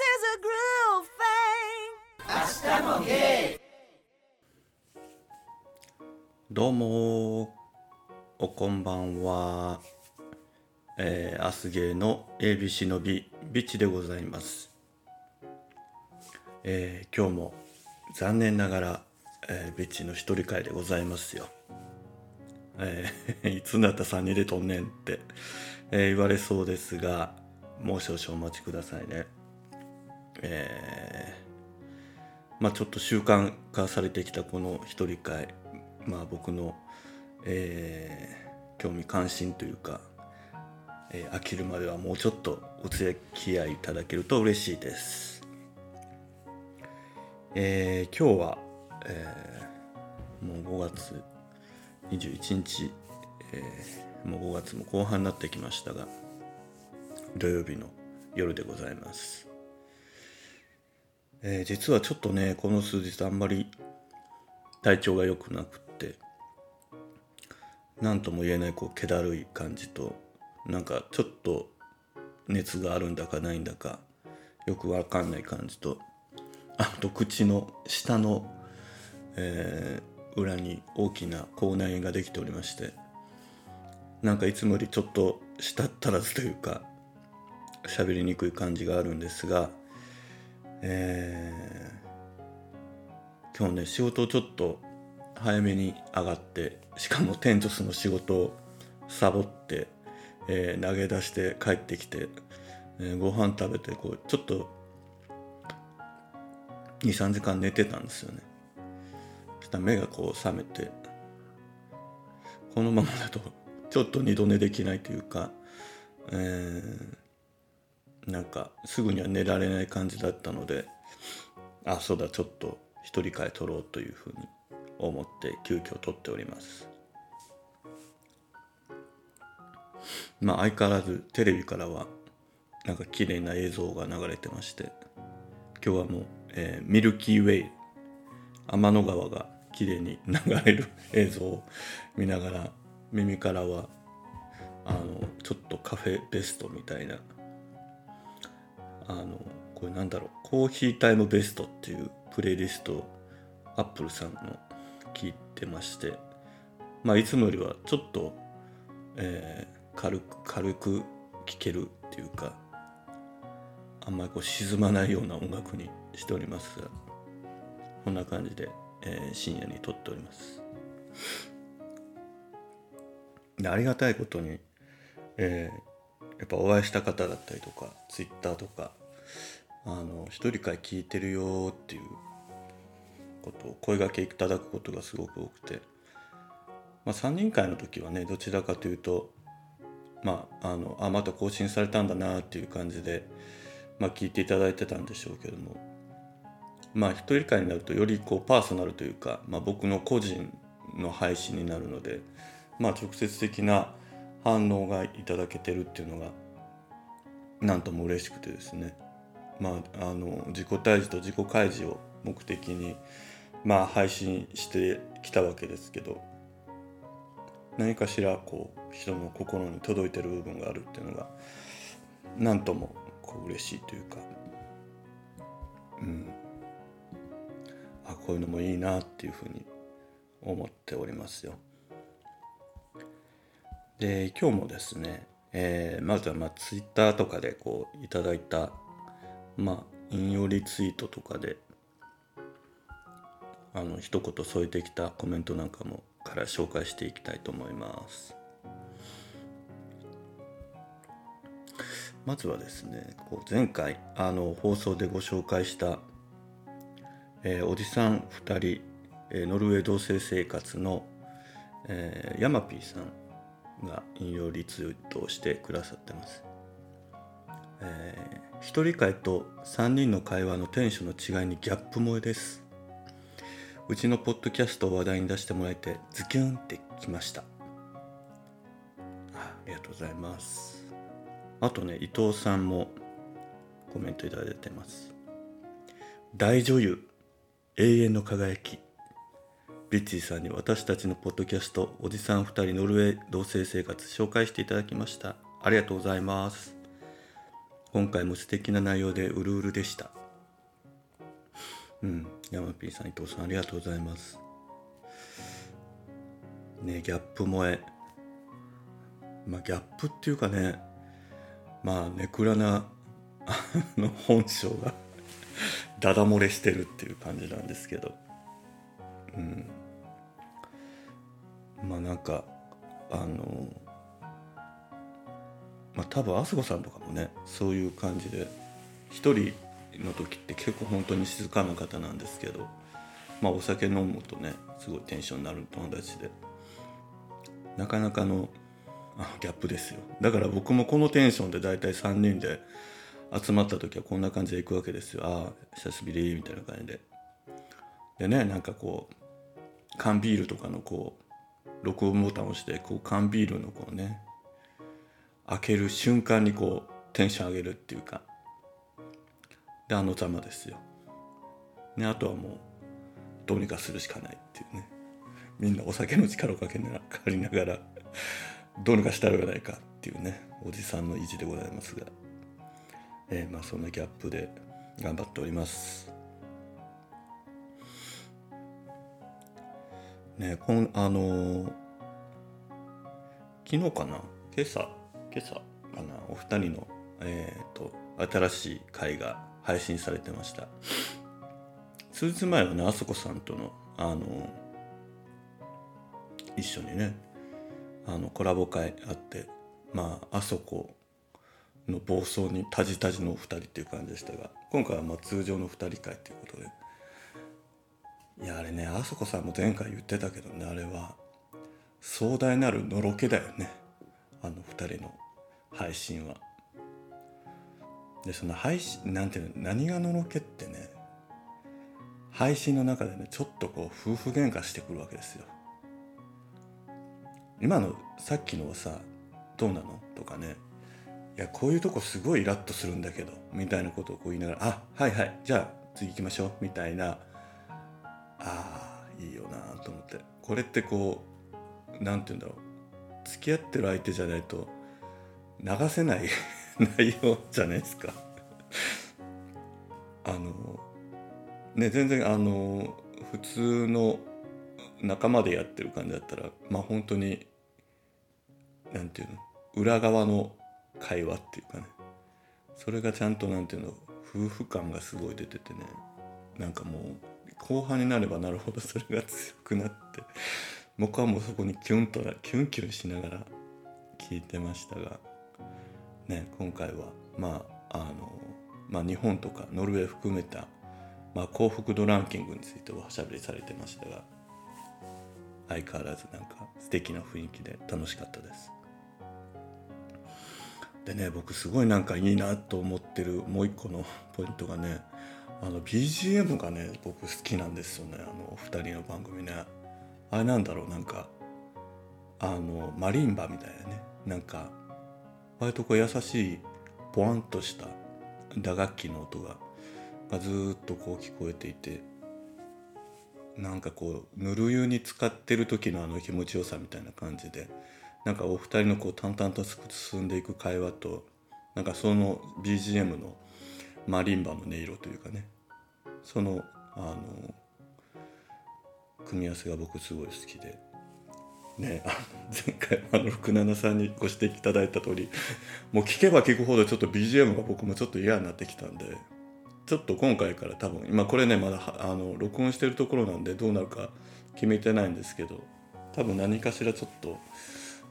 is a groove thing 明日もゲイどうもおこんばんは。えー、アスゲーの ABC のビビッチでございます、えー、今日も残念ながら、えー、ビッチの一人会でございますよ。えー、いつになったら3人でとんねんって、えー、言われそうですがもう少々お待ちくださいね。えー、まあちょっと習慣化されてきたこの一人会まあ僕の、えー、興味関心というか、えー、飽きるまではもうちょっとお付き合いいただけると嬉しいです。えー、今日は、えー、もう5月21日、えー、もう5月も後半になってきましたが土曜日の夜でございます、えー、実はちょっとねこの数日あんまり体調が良くなくって何とも言えないこう気だるい感じとなんかちょっと熱があるんだかないんだかよくわかんない感じとあと口の下の、え裏に大きな口内炎ができておりましてなんかいつもよりちょっと舌足らずというか喋りにくい感じがあるんですが、えー、今日ね仕事ちょっと早めに上がってしかもテントスの仕事をサボって、えー、投げ出して帰ってきて、えー、ご飯食べてこうちょっと23時間寝てたんですよね。そしたら目がこう覚めてこのままだとちょっと二度寝できないというか、えー、なんかすぐには寝られない感じだったのであそうだちょっと一人会取ろうというふうに思って急遽取っております。まあ相変わらずテレビからはなんか綺麗な映像が流れてまして今日はもう、えー、ミルキーウェイ天の川が綺麗に流れる 映像を見ながら耳からはあのちょっとカフェベストみたいなあのこれなんだろうコーヒータイムベストっていうプレイリストをアップルさんの聞いてましてまあいつもよりはちょっと、えー、軽く軽く聴けるっていうかあんまりこう沈まないような音楽にしております。がこんな感じでえー、深夜に撮っております。でありがたいことに、えー、やっぱお会いした方だったりとかツイッターとかあの一人会聞いてるよっていうことを声がけいただくことがすごく多くて、まあ、3人会の時はねどちらかというとまああのあまた更新されたんだなっていう感じで、まあ、聞いていただいてたんでしょうけども。まあ一人会になるとよりこうパーソナルというか、まあ、僕の個人の配信になるので、まあ、直接的な反応がいただけてるっていうのがなんとも嬉しくてですね、まあ、あの自己退治と自己開示を目的に、まあ、配信してきたわけですけど何かしらこう人の心に届いてる部分があるっていうのがなんともこう嬉しいというか、うん、あこういうのもいいなっていうふうに思っておりますよ。で今日もですね、えー、まずはまあツイッターとかでこういただいたまあ引用リツイートとかであの一言添えてきたコメントなんかもから紹介していきたいと思います。まずはですねこう前回あの放送でご紹介したえー、おじさん2人、えー、ノルウェー同棲生活の、えー、ヤマピーさんが引用リツイートをしてくださってます。えー、一人会と3人の会話のテンションの違いにギャップ萌えです。うちのポッドキャストを話題に出してもらえてズキュンってきました。ありがとうございます。あとね、伊藤さんもコメントいただいてます。大女優永遠の輝きビッチーさんに私たちのポッドキャストおじさん2人ノルウェー同棲生活紹介していただきましたありがとうございます今回も素敵な内容でうるうるでした。うん。山 P さん伊藤さんありがとうございます。ねギャップ萌え。まあギャップっていうかねまあネクラなあの本性が ダダ漏れしてるっていう感じなんですけど。うん。まあなんかあのまあ多分あすこさんとかもねそういう感じで一人の時って結構本当に静かな方なんですけどまあお酒飲むとねすごいテンションになる友達で。なかなかのあギャップですよ。だから僕もこのテンションで大体3人で集まった時はこんな感じで行くわけですよ。ああ久しぶりみたいな感じで。でねなんかこう缶ビールとかのこう録音ボタンを押してこう缶ビールのこうね開ける瞬間にこうテンション上げるっていうか。であのざまですよ、ね、あとはもうどうにかするしかないっていうね。みんなお酒の力をかけな借りながら どうにかしたらよないかっていうね。おじさんの意地でございますが、えー、まあそんなギャップで頑張っております。ねこんあのー、昨日かな？今朝？今朝かなお二人のえ、ー、と新しい回が配信されてました。数日前はねあそこさんとのあの、一緒にねあのコラボ会あってまああそこの暴走にタジタジのお二人っていう感じでしたが今回はまあ通常の二人会っていうことでいやあれねあそこさんも前回言ってたけどねあれは壮大なるのろけだよね。あの2人の配信は。でその配信なんていうの何がのろけってね配信の中でねちょっとこう夫婦喧嘩してくるわけですよ。今のさっきのはさどうなの？とかね。いやこういうとこすごいイラッとするんだけどみたいなことをこう言いながら「あはいはいじゃあ次行きましょう」みたいな。ああいいよなと思って。これってこう何て言うんだろう。付き合ってる相手じゃないと流せない 内容じゃないですか。あのね全然あの普通の仲間でやってる感じだったらまあ本当に何て言うの裏側の会話っていうかね。それがちゃんと何て言うの夫婦感がすごい出ててね。なんかもう後半になればなるほどそれが強くなって僕はもうそこにキュンとキュンキュンしながら聞いてましたがね今回はまああのまあ日本とかノルウェー含めた、まあ、幸福度ランキングについておしゃべりされてましたが相変わらずなんか素敵な雰囲気で楽しかったです。でね僕すごいなんかいいなと思ってるもう一個の ポイントがねあの BGM がね僕好きなんですよねあの2人の番組ねあれなんだろうなんかあのマリンバみたいなね。なんか割とこう優しいポワンとした打楽器の音ががずっとこう聞こえていてなんかこうぬる湯に使ってる時のあの気持ちよさみたいな感じでなんかお二人のこう淡々と進んでいく会話となんかその BGM のマリンバの音色というかね。そのあの組み合わせが僕すごい好きで。ね、前回あの福七さんにご指摘いただいた通りもう聞けば聞くほどちょっと BGM が僕もちょっと嫌になってきたんでちょっと今回から多分今これねまだあの録音してるところなんでどうなるか決めてないんですけど多分何かしらちょっと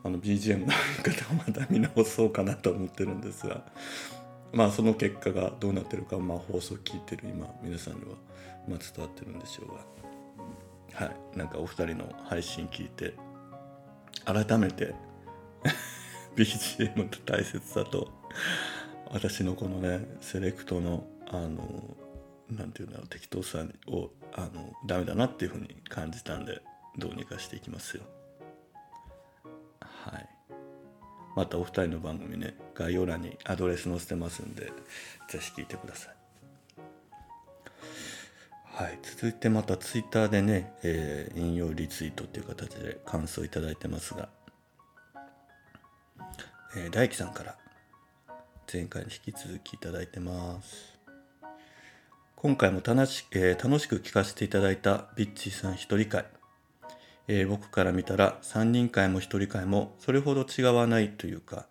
あの BGM の方をまた見直そうかなと思ってるんですがまあその結果がどうなってるか、まあ、放送聞いてる今皆さんには、ま、伝わってるんでしょうがはい。なんかお二人の配信聞いて改めて BGM の大切さと私のこのねセレクトのあのなんていうんだろう適当さをあのダメだなっていうふうに感じたんでどうにかしていきますよ。はい。またお二人の番組ね概要欄にアドレス載せてますんでぜひ聞いてください。はい。続いてまたツイッターでね、えー、引用リツイートっていう形で感想いただいてますが、えー、大樹さんから前回に引き続きいただいてます。今回も楽し,、えー、楽しく聞かせていただいたビッチーさん一人会、えー、僕から見たら3人会も一人会もそれほど違わないというか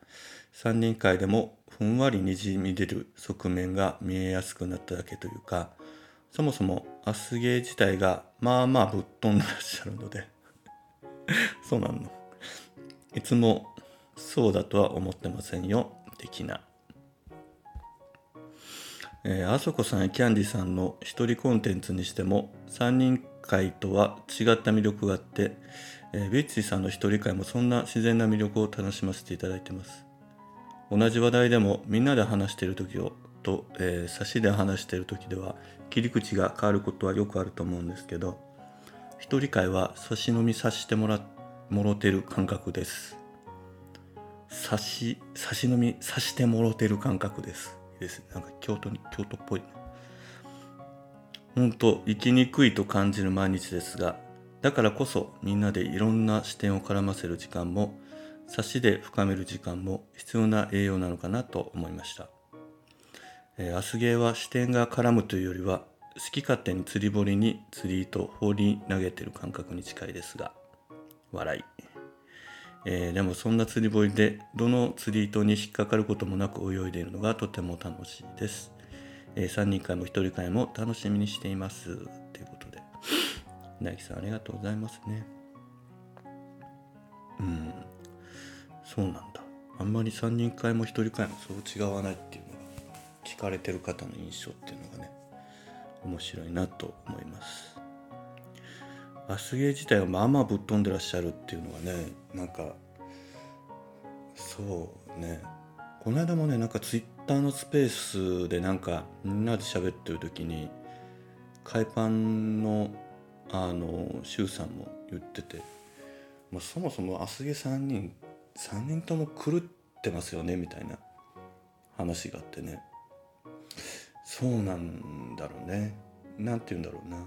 3人会でもふんわりにじみ出る側面が見えやすくなっただけというかそもそもアスゲー自体がまあまあぶっ飛んでらっしゃるので そうなの。いつもそうだとは思ってませんよ。的な。えー、あそこさんやキャンディさんの一人コンテンツにしても3人会とは違った魅力があって、えー、ビッチーさんの一人会もそんな自然な魅力を楽しませていただいてます。同じ話題でもみんなで話している時をと、えー、差しで話している時では切り口が変わることはよくあると思うんですけど一人会は差し飲みさしてもらもろてる感覚です。差し差し飲みさしてもろてる感覚です。ですなんか京都に京都っぽい。本当生きにくいと感じる毎日ですがだからこそみんなでいろんな視点を絡ませる時間も差しで深める時間も必要な栄養なのかなと思いました、えー、アスゲーは視点が絡むというよりは好き勝手に釣り堀に釣り糸放り投げてる感覚に近いですが笑い、えー、でもそんな釣り堀でどの釣り糸に引っかかることもなく泳いでいるのがとても楽しいです、えー、3人会も1人会も楽しみにしています。ということで。大樹さんありがとうございますね。うん。そうなんだ。あんまり3人会も1人会もそう違わないっていう。聞かれてる方の印象っていうのがね面白いなと思います。アスゲー自体はまあまあぶっ飛んでらっしゃるっていうのがねなんかそうね。この間もねなんかツイッターのスペースでなんかみんなで喋ってる時に海パンのあの周さんも言ってて、まあ、そもそもアスゲ3人3人とも狂ってますよねみたいな話があってね。そうなんだろうね。何て言うんだろうな。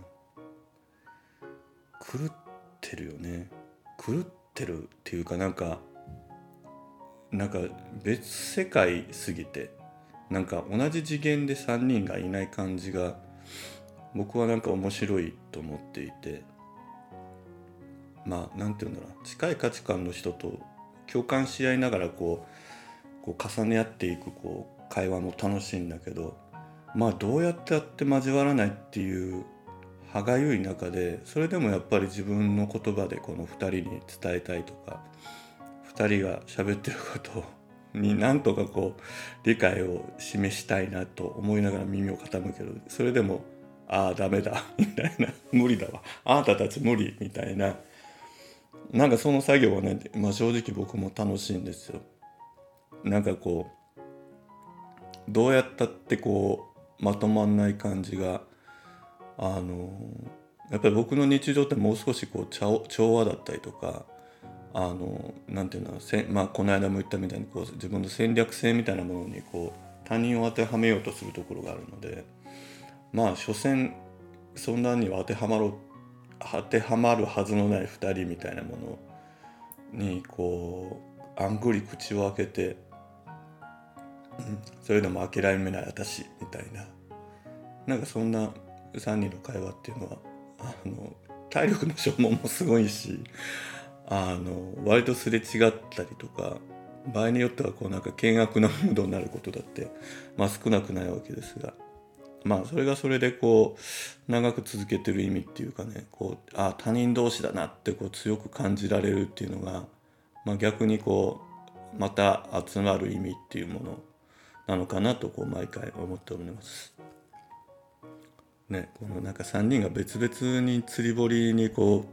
狂ってるよね。狂ってるっていうかなんかなんか別世界すぎてなんか同じ次元で3人がいない感じが僕はなんか面白いと思っていて。まあ何て言うんだろう近い価値観の人と共感し合いながらこうこう重ね合っていくこう会話も楽しいんだけどまあどうやってやって交わらないっていう歯がゆい中でそれでもやっぱり自分の言葉でこの2人に伝えたいとか2人が喋ってることになんとかこう理解を示したいなと思いながら耳を傾ける。それでも「ああダメだ」みたいな「無理だわ。あなたたち無理」みたいな。なんかその作業はね、まあ、正直僕も楽しいんですよ。なんかこうどうやったってこうまとまんない感じがあのやっぱり僕の日常ってもう少しこう調和だったりとかあのなんていうのせ、まあ、この間も言ったみたいにこう自分の戦略性みたいなものにこう他人を当てはめようとするところがあるのでまあ所詮そんなには当てはまろう当てはまるはずのない2人みたいなものにこうあんぐり口を開けて、うん、それでも諦めない私みたいな。なんかそんな3人の会話っていうのはあの体力の消耗もすごいしあの割とすれ違ったりとか場合によってはこうなんか険悪なムードになることだって、まあ、少なくないわけですがまあそれがそれでこう長く続けてる意味っていうかねこうあ他人同士だなってこう強く感じられるっていうのが、まあ、逆にこうまた集まる意味っていうものなのかなとこう毎回思っております。ね、このなんか3人が別々に釣り堀にこ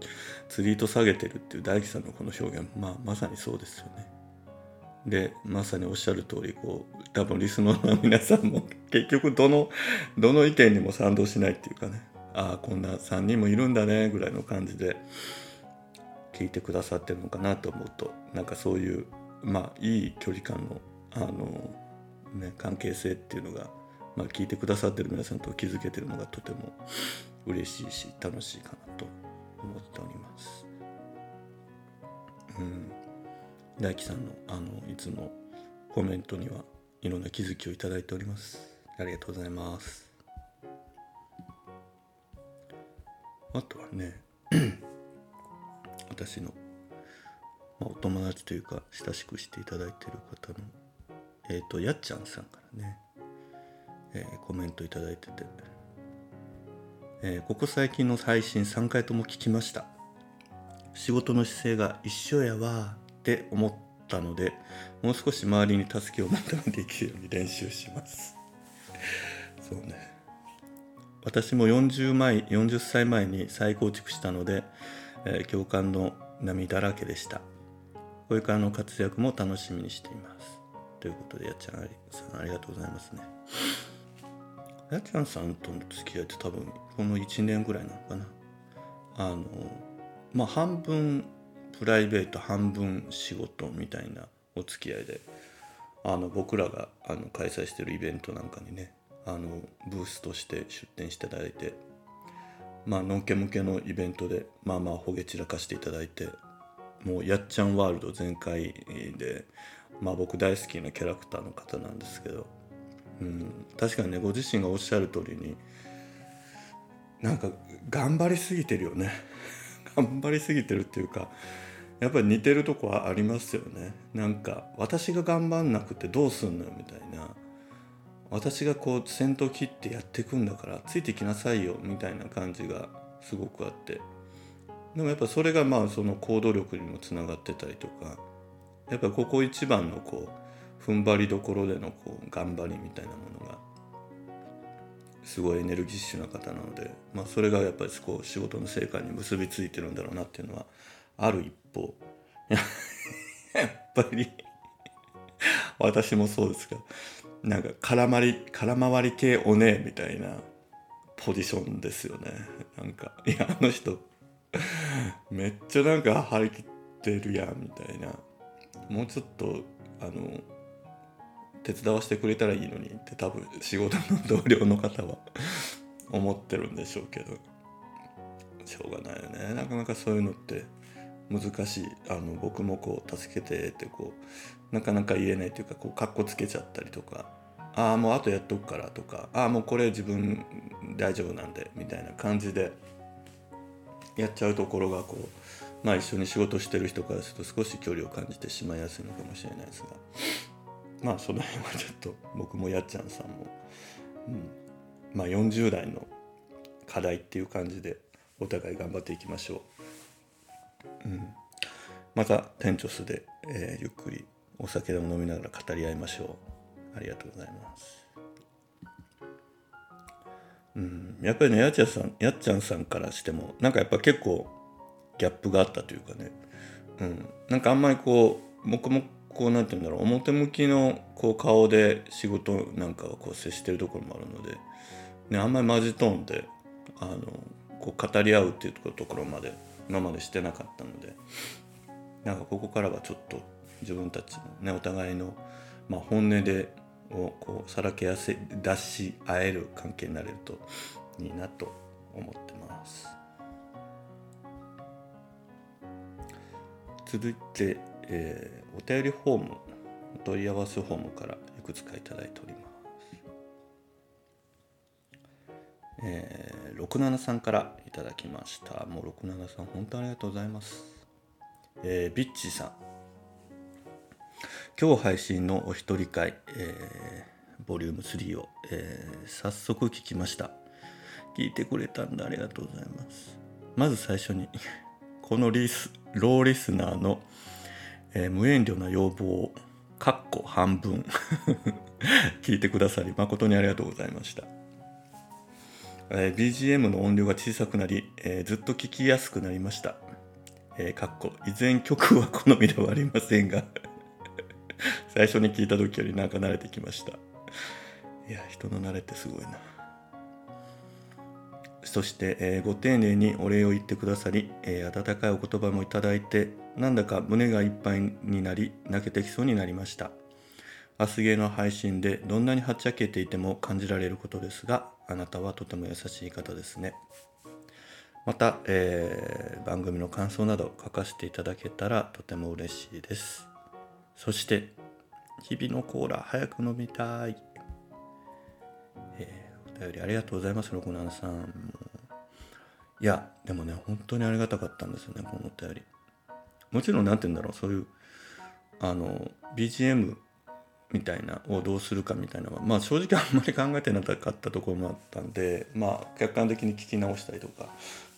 う釣り糸下げてるっていう大樹さんのこの表現、まあ、まさにそうですよね。でまさにおっしゃる通りこう多分リスナーの皆さんも結局どのどの意見にも賛同しないっていうかねああこんな3人もいるんだねぐらいの感じで聞いてくださってるのかなと思うとなんかそういうまあいい距離感のあの、ね、関係性っていうのがまあ、聞いてくださってる皆さんと気づけてるのがとても嬉しいし楽しいかなと思っております。うん、大樹さんのあのいつもコメントにはいろんな気づきをいただいております。ありがとうございます。あとはね 私の、まあ、お友達というか親しくしていただいている方のえっ、ー、とやっちゃんさんからね、えー、コメントいただいてて、えー、ここ最近の配信3回とも聞きました。仕事の姿勢が一緒やわって思ったのでもう少し周りに助けを求めていけるように練習します。そうね。私も40前40歳前に再構築したので、えー、共感の波だらけでした。これからの活躍も楽しみにしています。ということでやっちゃんさんありがとうございますね。やっちゃんさんとの付き合いって多分この1年ぐらいなのかな。あのまあ半分プライベート半分仕事みたいなお付き合いであの僕らがあの開催してるイベントなんかにねあのブースとして出展していただいてまあのんけ向けのイベントでまあまあほげ散らかしていただいてもうやっちゃんワールド全開でまあ僕大好きなキャラクターの方なんですけど、うん、確かにねご自身がおっしゃる通りになんか頑張りすぎてるよね。頑張りすぎてるっていうかやっぱり似てるとこはありますよね。なんか私が頑張んなくてどうすんのよみたいな。私がこう先頭切ってやっていくんだからついてきなさいよみたいな感じがすごくあって。でもやっぱそれがまあその行動力にもつながってたりとかやっぱここ一番のこう踏ん張りどころでのこう頑張りみたいなものがすごいエネルギッシュな方なので、まあ、それがやっぱりこう仕事の成果に結びついてるんだろうなっていうのはある一方。やっぱり私もそうですがなんか絡まり空回り系おねえみたいなポジションですよね。なんかいやあの人めっちゃなんか張り切ってるやんみたいな。もうちょっとあの手伝わせてくれたらいいのにって多分仕事の同僚の方は 思ってるんでしょうけど。しょうがないよね。なかなかそういうのって難しい。あの僕もこう助けてってこうなかなか言えないというかこうかっこつけちゃったりとかああもうあとやっとくからとかああもうこれ自分大丈夫なんでみたいな感じでやっちゃうところがこうまあ一緒に仕事してる人からすると少し距離を感じてしまいやすいのかもしれないですが。まあその辺はちょっと僕もやっちゃんさんも、うん、まあ40代の課題っていう感じでお互い頑張っていきましょう。うん、またテンチョスで、えー、ゆっくりお酒でも飲みながら語り合いましょう。ありがとうございます。うん。やっぱりねやっちゃんさんやっちゃんさんからしてもなんかやっぱ結構ギャップがあったというかね。うん。なんかあんまりこう僕もこうなんて言うんだろう。表向きのこう顔で仕事なんかをこう接してるところもあるので、ね、あんまりマジトーンであのこう語り合うっていうところまで今までしてなかったのでなんかここからはちょっと自分たちのねお互いの、まあ、本音でをこうさらけ出し合える関係になれるといいなと思ってます。続いて、えー、お便りフォームお問い合わせフォームからいくつかいただいております。えー、67さんからいただきました。もう67さん本当にありがとうございます、えー、ビッチさん。今日配信のお一人会、えー、ボリューム3を、えー、早速聞きました。聞いてくれたんでありがとうございます。まず最初にこのリスローリスナーの、えー、無遠慮な要望をかっこ半分 聞いてくださり誠にありがとうございましたえー、BGM の音量が小さくなり、えー、ずっと聞きやすくなりました。えー、かっこ依然曲は好みではありませんが 最初に聞いた時よりなんか慣れてきました。いや、人の慣れってすごいな。そして、えー、ご丁寧にお礼を言ってくださり、えー、温かいお言葉もいただいて、なんだか胸がいっぱいになり、泣けてきそうになりました。アスゲーの配信でどんなにはっちゃけていても感じられることですが、あなたはとても優しい方ですね。また、えー、番組の感想など書かせていただけたらとても嬉しいです。そして、日々のコーラ早く飲みたい。お便りありがとうございます、六七さん。いや、でもね、本当にありがたかったんですよね、このお便り。もちろん、なんて言うんだろう、そういう、あの、BGM みたいなをどうするかみたいなのは、まあ正直あんまり考えてなかったところもあったんで、まあ客観的に聞き直したりとか、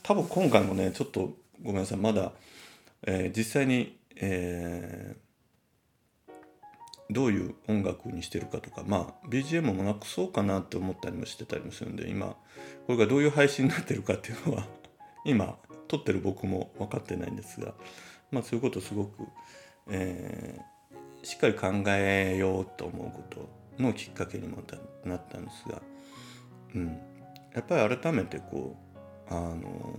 多分今回もね、ちょっとごめんなさい、まだ、えー、実際に、えーどういう音楽にしてるかとかまあ BGM もなくそうかなって思ったりもしてたりもするんで今これがどういう配信になってるかっていうのは 今撮ってる僕も分かってないんですがまあそういうことすごく、えー、しっかり考えようと思うことのきっかけにもなったんですが、うん、やっぱり改めてこうあの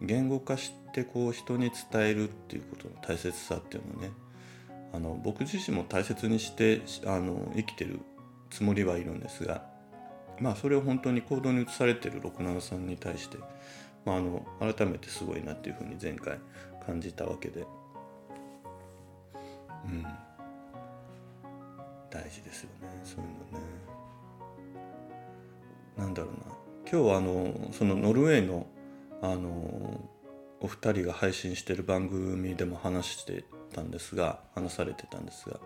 言語化してこう人に伝えるっていうことの大切さっていうのをねあの僕自身も大切にしてあの生きてるつもりはいるんですがまあそれを本当に行動に移されてる67さんに対して、まあ、あの改めてすごいなっていうふうに前回感じたわけでうん。大事ですよねそういうのね。なんだろうな。今日はあのそのノルウェーのあのお二人が配信してる番組でも話してたんですが話されてたんですが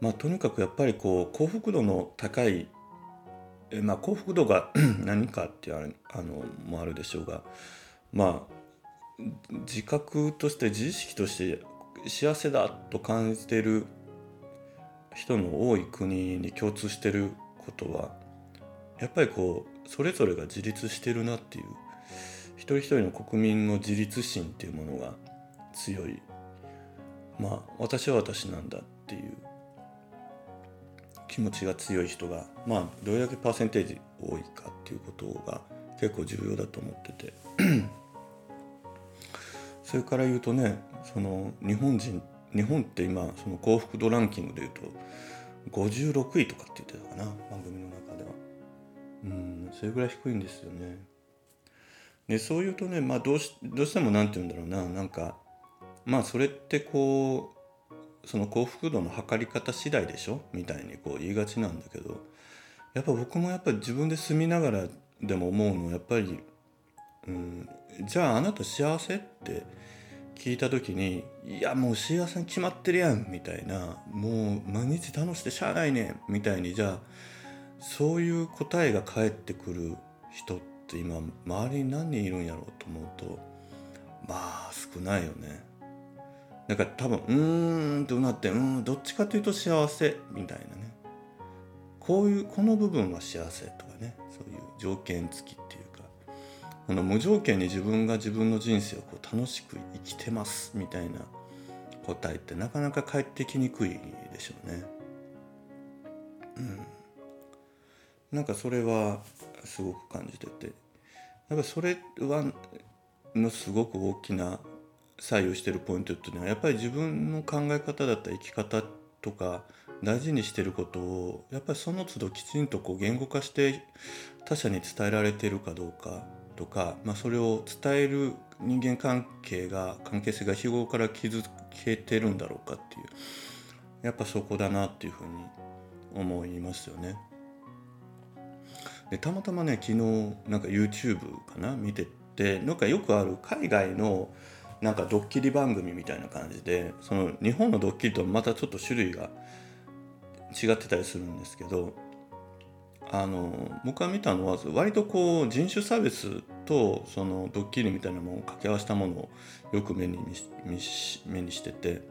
まあとにかくやっぱりこう幸福度の高いえまあ幸福度が 何かっていうあのもあるでしょうがまあ自覚として自意識として幸せだと感じている人の多い国に共通してることはやっぱりこうそれぞれが自立してるなっていう一人一人の国民の自立心っていうものが強いまあ私は私なんだっていう気持ちが強い人がまあどれだけパーセンテージ多いかっていうことが結構重要だと思ってて。それから言うとねその日本人日本って今その幸福度ランキングでいうと56位とかって言ってたかな番組の中では。うんそれぐらい低いんですよね。でそういうとねまあどうしどうしても何て言うんだろうななんかまあそれってこうその幸福度の測り方次第でしょ？みたいにこう言いがちなんだけどやっぱ僕もやっぱり自分で住みながらでも思うのはやっぱり、うん、じゃああなた幸せ？って聞いた時にいやもう幸せに決まってるやんみたいなもう毎日楽しくてしゃあないねんみたいにじゃあそういう答えが返ってくる人って今周りに何人いるんやろうと思うとまあ少ないよね。だか多分うーんとなってうんどっちかというと幸せみたいなね。こういうこの部分は幸せとかねそういう条件付きっていうか。この無条件に自分が自分の人生をこう楽しく生きてますみたいな答えってなかなか返ってきにくいでしょうね。うん、なんかそれはすごく感じてて。やっぱそれはのすごく大きな左右してるポイントっていうのはやっぱり自分の考え方だった生き方とか大事にしてることをやっぱりその都度きちんとこう言語化して他者に伝えられてるかどうかとか、まあ、それを伝える人間関係が関係性が日頃から築けてるんだろうかっていうやっぱそこだなっていうふうに思いますよね。でたまたまね昨日なんか YouTube かな見ててなんかよくある海外のなんかドッキリ番組みたいな感じでその日本のドッキリとまたちょっと種類が違ってたりするんですけどあの僕が見たのは割とこう人種差別とそのドッキリみたいなものを掛け合わせたものをよく目に目にしてて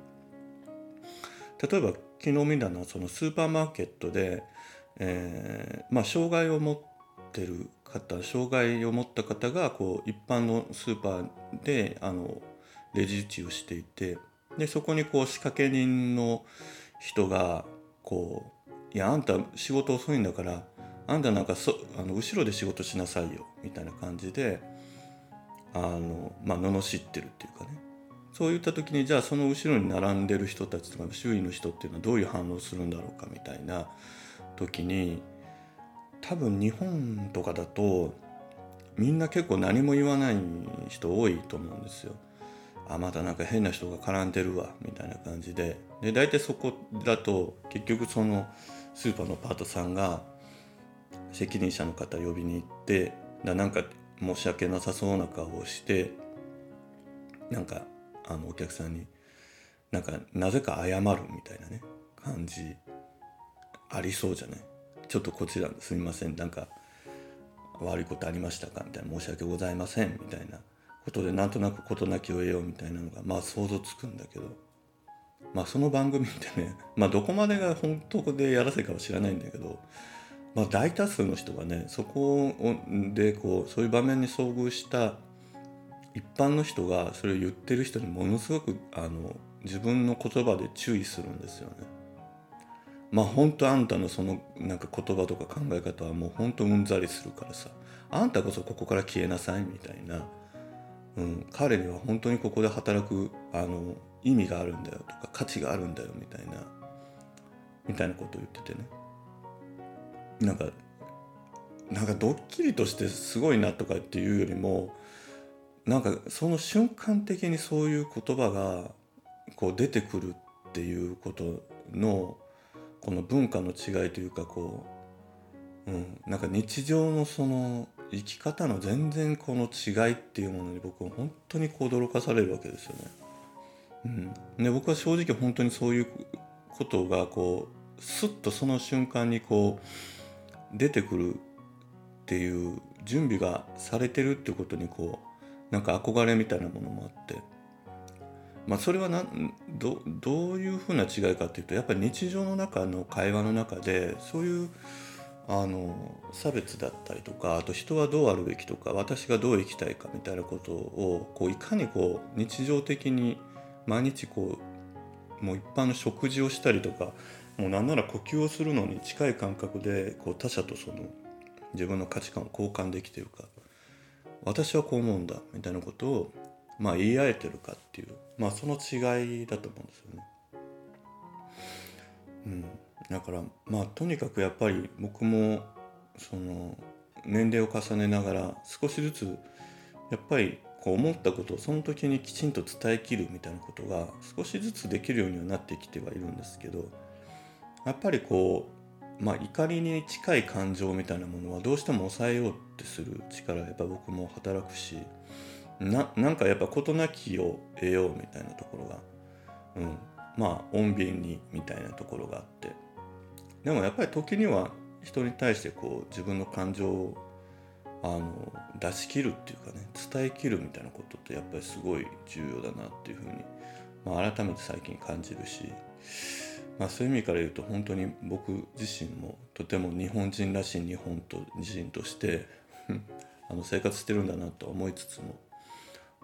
例えば昨日見たのはそのスーパーマーケットで、えーまあ、障害を持ってる方障害を持った方がこう一般のスーパーであのレジ打ちをしていてでそこにこう仕掛け人の人がこう「いやあんた仕事遅いんだからあんたなんかそあの後ろで仕事しなさいよ」みたいな感じであのまあ罵ってるっていうかねそういった時にじゃあその後ろに並んでる人たちとか周囲の人っていうのはどういう反応するんだろうかみたいな時に多分日本とかだとみんな結構何も言わない人多いと思うんですよ。あまたなんか変な人が絡んでるわみたいな感じで。で大体そこだと結局そのスーパーのパートさんが責任者の方呼びに行ってだなんか申し訳なさそうな顔をしてなんかあのお客さんになんかなぜか謝るみたいなね感じありそうじゃない？ちょっとこちらすみませんなんか悪いことありましたか？みたいな申し訳ございませんみたいなことでなんとなく事なきを得ようみたいなのがまあ想像つくんだけどまあその番組ってね まあどこまでが本当でやらせかは知らないんだけどまあ大多数の人がねそこでこうそういう場面に遭遇した一般の人がそれを言ってる人にものすごくあの自分の言葉で注意するんですよね。まあ本当あんたのそのなんか言葉とか考え方はもう本当うんざりするからさあんたこそここから消えなさいみたいな、うん、彼には本当にここで働くあの意味があるんだよとか価値があるんだよみたいなみたいなことを言っててね。なんかなんかドッキリとしてすごいなとかっていうよりもなんかその瞬間的にそういう言葉がこう出てくるっていうことのこの文化の違いというかこう、うん、なんか日常のその生き方の全然この違いっていうものに僕は本当に驚かされるわけですよね。うん、で僕は正直本当にそういうことがこうスッとその瞬間にこう出てくるっていう準備がされてるってことにこうなんか憧れみたいなものもあってまあ、それはなどどういうふうな違いかっていうとやっぱり日常の中の会話の中でそういうあの差別だったりとかあと人はどうあるべきとか私がどう生きたいかみたいなことをこういかにこう日常的に毎日こうもう一般の食事をしたりとかもうなんなら呼吸をするのに近い感覚でこう他者とその自分の価値観を交換できてるか私はこう思うんだみたいなことをまあ言い合えてるかっていうまあその違いだと思うんですよね。うん、だからまあとにかくやっぱり僕もその年齢を重ねながら少しずつやっぱりこう思ったことをその時にきちんと伝えきるみたいなことが少しずつできるようにはなってきてはいるんですけどやっぱりこうまあ怒りに近い感情みたいなものはどうしても抑えようってする力やっぱ僕も働くしななんかやっぱ事なきを得ようみたいなところが、うん、まあ穏便にみたいなところがあって。でもやっぱり時には人に対してこう自分の感情をあの出し切るっていうかね伝えきるみたいなことってやっぱりすごい重要だなっていうふうに、まあ、改めて最近感じるし、まあ、そういう意味から言うと本当に僕自身もとても日本人らしい日本と人として あの生活してるんだなと思いつつも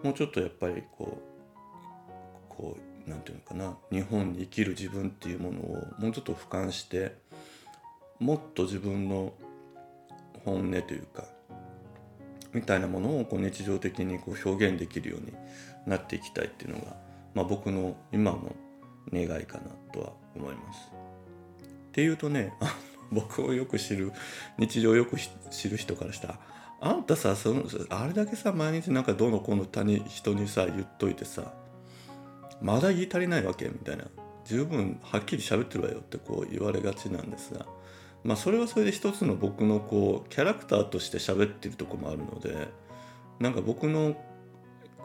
もうちょっとやっぱりこうこうなんていうのかな日本に生きる自分っていうものをもうちょっと俯瞰してもっと自分の本音というかみたいなものをこう日常的にこう表現できるようになっていきたいっていうのが、まあ、僕の今の願いかなとは思います。っていうとね僕をよく知る日常をよく知る人からしたらあんたさそのあれだけさ毎日なんかどうのこうの他に人にさ言っといてさまだ言い足りないわけみたいな十分はっきり喋ってるわよってこう言われがちなんですがまあそれはそれで一つの僕のこうキャラクターとして喋ってるとこもあるのでなんか僕の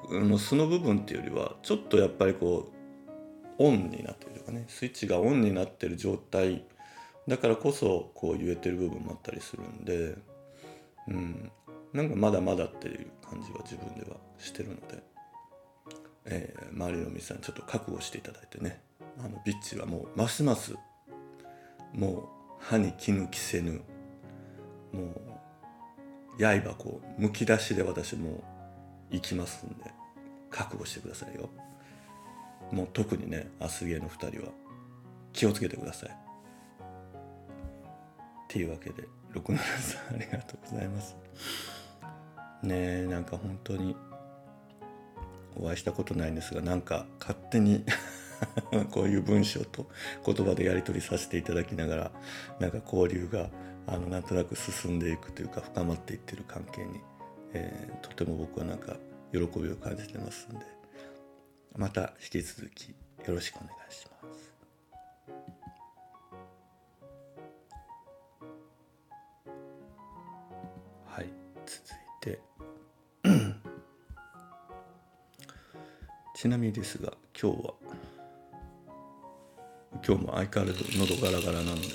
の素の部分っていうよりはちょっとやっぱりこうオンになってるとかねスイッチがオンになってる状態だからこそこう言えてる部分もあったりするんでうんなんかまだまだっていう感じは自分ではしてるので、えー、周りの皆さんちょっと覚悟していただいてねあのビッチはもうますますもう歯に衣着せぬ。もう刃こうむき出しで私も行きますんで覚悟してくださいよ。もう特にねアスゲーの2人は気をつけてください。っていうわけで67さんありがとうございます。ねえなんか本当にお会いしたことないんですがなんか勝手に こういう文章と言葉でやり取りさせていただきながらなんか交流があのなんとなく進んでいくというか深まっていってる関係に、えー、とても僕はなんか喜びを感じてますんで。また引き続きよろしくお願いします。はい。続いて。ちなみにですが今日は今日も相変わらず喉ガラガラなので、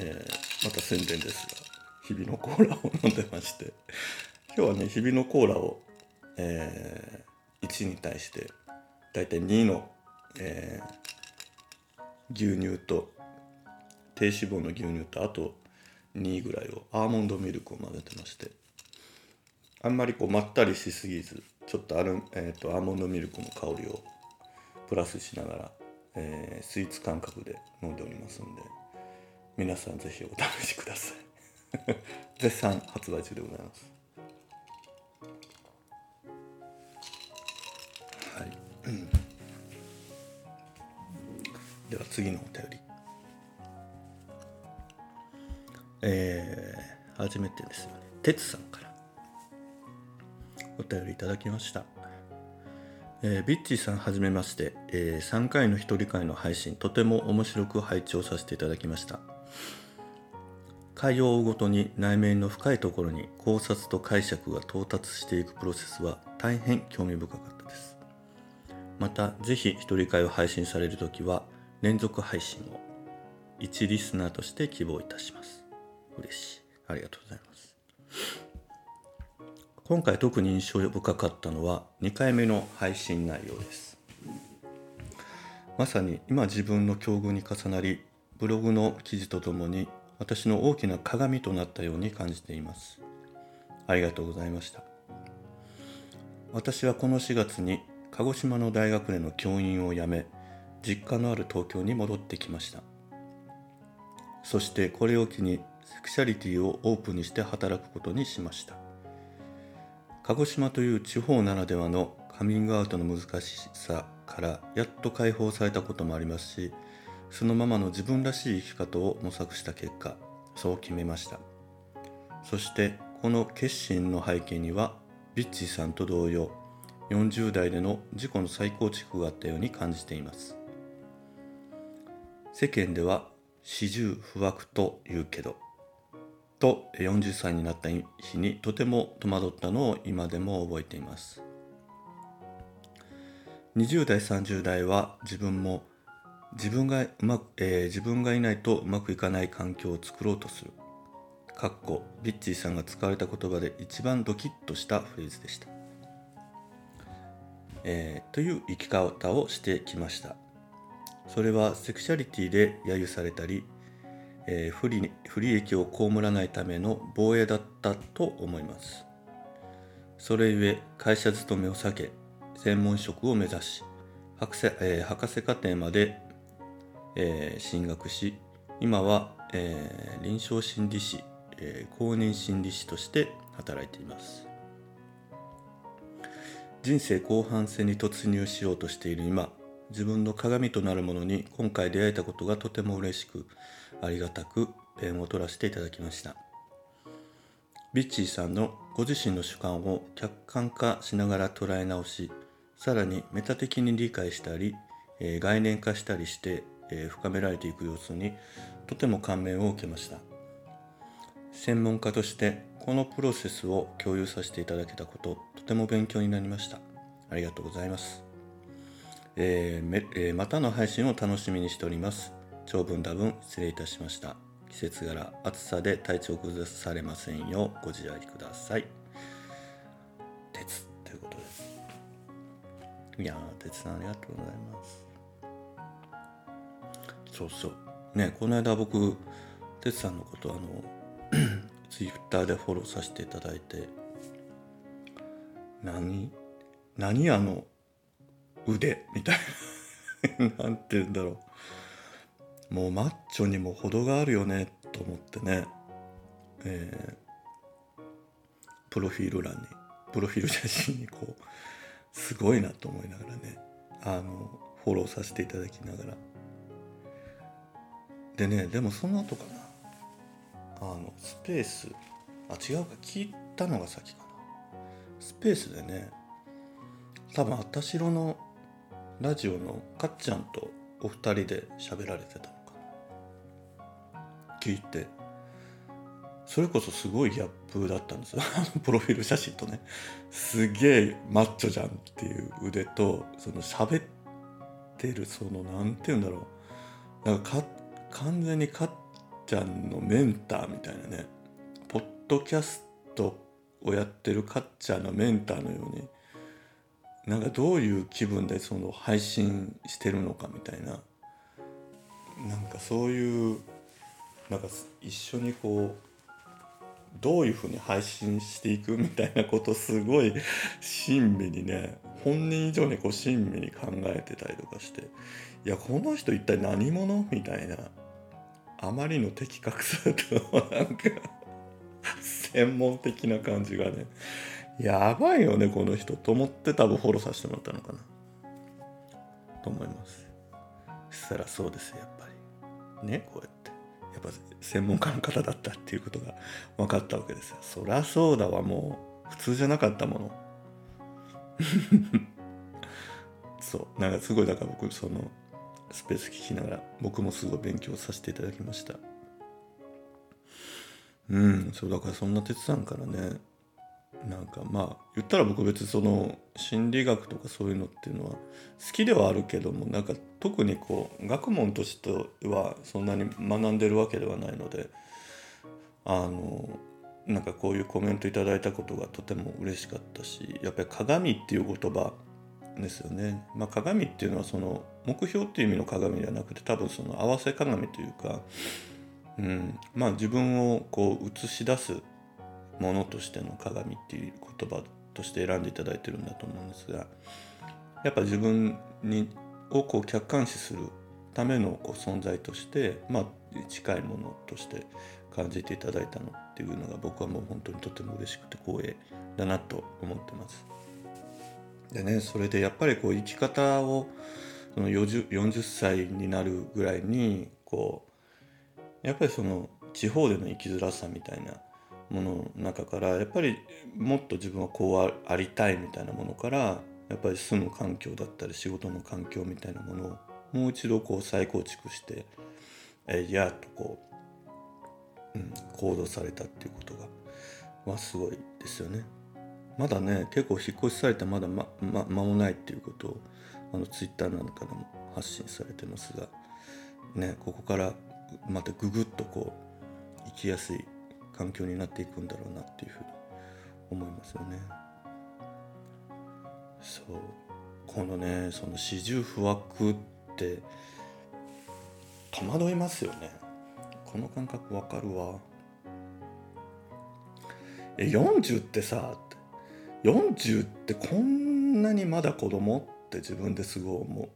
えー、また宣伝ですが日々のコーラを飲んでまして今日はね日々のコーラを、えー、1に対してだいたい2の、えー、牛乳と低脂肪の牛乳とあと2ぐらいをアーモンドミルクを混ぜてましてあんまりこうまったりしすぎずちょっとある、えーと、アーモンドミルクの香りをプラスしながら、えー、スイーツ感覚で飲んでおりますんで皆さんぜひお試しください。絶賛発売中でございます。はい、では次のお便り。えー、初めてです。よね哲さんから。お便りいただきました。えー、ビッチーさんはじめまして、えー、3回の一人会の配信とても面白く拝聴させていただきました。回を追うごとに内面の深いところに考察と解釈が到達していくプロセスは大変興味深かったです。また是非一人会を配信される時は連続配信を一リスナーとして希望いたします。嬉しい。ありがとうございます。今回特に印象深かったのは2回目の配信内容です。まさに今自分の境遇に重なりブログの記事とともに私の大きな鏡となったように感じています。ありがとうございました。私はこの4月に鹿児島の大学での教員を辞め実家のある東京に戻ってきました。そしてこれを機にセクシャリティをオープンにして働くことにしました。鹿児島という地方ならではのカミングアウトの難しさからやっと解放されたこともありますしそのままの自分らしい生き方を模索した結果そう決めました。そしてこの決心の背景にはビッチーさんと同様40代での自己の再構築があったように感じています。世間では四十不惑と言うけどと40歳になった日にとても戸惑ったのを今でも覚えています20代30代は自分も自分がうまく、えー、自分がいないとうまくいかない環境を作ろうとする。かっこビッチーさんが使われた言葉で一番ドキッとしたフレーズでした。えー、という生き方をしてきました。それはセクシャリティで揶揄されたり、えー、不利不利益を被らないための防衛だったと思います。それゆえ会社勤めを避け専門職を目指し博士,、えー、博士課程までえー、進学し今は、えー、臨床心理士、えー、公認心理師として働いています人生後半戦に突入しようとしている今自分の鏡となるものに今回出会えたことがとても嬉しくありがたくペンを取らせていただきました。ビッチーさんのご自身の主観を客観化しながら捉え直しさらにメタ的に理解したり、えー、概念化したりしてえ深められていく様子にとても感銘を受けました。専門家としてこのプロセスを共有させていただけたこととても勉強になりました。ありがとうございます、えーえー、またの配信を楽しみにしております。長文多文失礼いたしました。季節柄暑さで体調崩されませんようご自愛ください。鉄。ということです。いやー鉄さんありがとうございます。そうそう。ねこの間僕哲さんのことあの ツイッターでフォローさせていただいて。何？何あの腕？みたいな。なんて言うんだろう。もうマッチョにも程があるよねと思ってね。えー、プロフィール欄にプロフィール写真にこうすごいなと思いながらねあのフォローさせていただきながら。でねでもその後かな。あのスペースあ違うか聞いたのが先かな。スペースでね多分あたしろのラジオのかっちゃんとお二人で喋られてた。のかな聞いて。それこそすごいギャップだったんですよ。プロフィール写真とね。すげえマッチョじゃんっていう腕とその喋ってるその何て言うんだろう。なんか完全にかっちゃんのメンターみたいなね。ポッドキャストをやってるかっちゃんのメンターのようになんかどういう気分でその配信してるのかみたいな。なんかそういうなんか一緒にこうどういうふうに配信していくみたいなことすごい親身にね本人以上にこう親身に考えてたりとかしていやこの人一体何者？みたいなあまりの的確さとなんか専門的な感じがねやばいよねこの人と思って多分フォローさせてもらったのかな。と思います。そしたらそうですやっぱり。ねこうやって。やっぱ専門家の方だったっていうことが分かったわけですよ。そりゃそうだわもう。普通じゃなかったもの。そう。なんかすごいだから僕そのスペース聞きながら僕もすごい勉強させていただきました。うんそうだからそんな哲さんからね。なんかまあ言ったら僕別その心理学とかそういうのっていうのは好きではあるけどもなんか特にこう学問としてはそんなに学んでるわけではないのであのなんかこういうコメントいただいたことがとても嬉しかったしやっぱり鏡っていう言葉ですよね。まあ、鏡っていうのはその目標っていう意味の鏡ではなくて多分その合わせ鏡というか、うん、まあ自分をこう映し出すものとしての鏡っていう言葉として選んでいただいてるんだと思うんですがやっぱ自分にをこう客観視するためのこう存在として、まあ、近いものとして感じていただいたのっていうのが僕はもう本当にとても嬉しくて光栄だなと思ってます。でねそれでやっぱりこう生き方をその 40, 40歳になるぐらいにこうやっぱりその地方での生きづらさみたいなものの中からやっぱりもっと自分はこうありたいみたいなものからやっぱり住む環境だったり仕事の環境みたいなものをもう一度こう再構築してえいやとこう、うん、行動されたっていうことがはすごいですよね。まだね結構引っ越しされてまだまま間もないっていうことをあのツイッターなんかでも発信されてますがねここからまたググッとこう生きやすい環境になっていくんだろうなっていうふうに思いますよね。そう。このねその四十不惑って戸惑いますよね。この感覚わかるわ。え40ってさ40ってこんなにまだ子供って自分ですごい思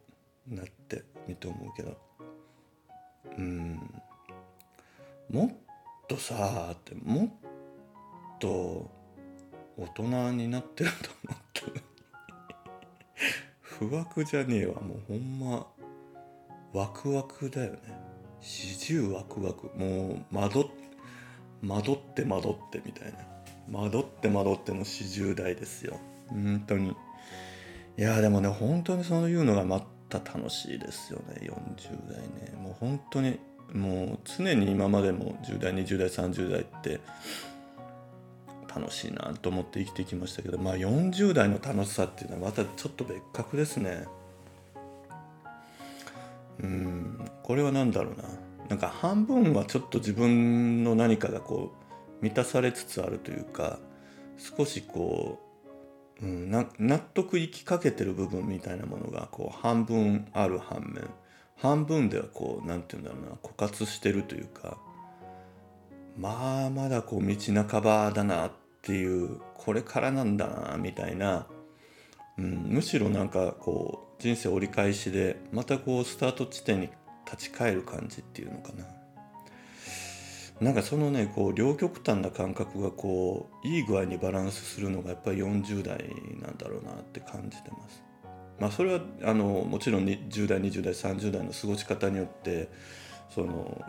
うなって見て思うけど。うん。もっとさってもっと大人になってると思った不惑じゃねえわ。もうほんまワクワクだよね。四十ワクワク。もう惑惑って惑ってみたいな。惑って惑っての四十代ですよ。本当に。いやでもね本当にそういうのがまた楽しいですよね。40代ね。もう本当にもう常に今までも10代20代30代って楽しいなと思って生きてきましたけどまあ40代の楽しさっていうのはまたちょっと別格ですね。うんこれは何だろうな。なんか半分はちょっと自分の何かがこう満たされつつあるというか少しこう、うん、納得いきかけてる部分みたいなものがこう半分ある反面。半分ではこう何て言うんだろうな枯渇してるというかまあまだこう道半ばだなっていうこれからなんだなみたいな、うん、むしろなんかこう人生折り返しでまたこうスタート地点に立ち返る感じっていうのかな。なんかそのねこう両極端な感覚がこういい具合にバランスするのがやっぱり40代なんだろうなって感じてます。まあ、それはあのもちろん10代20代30代の過ごし方によってその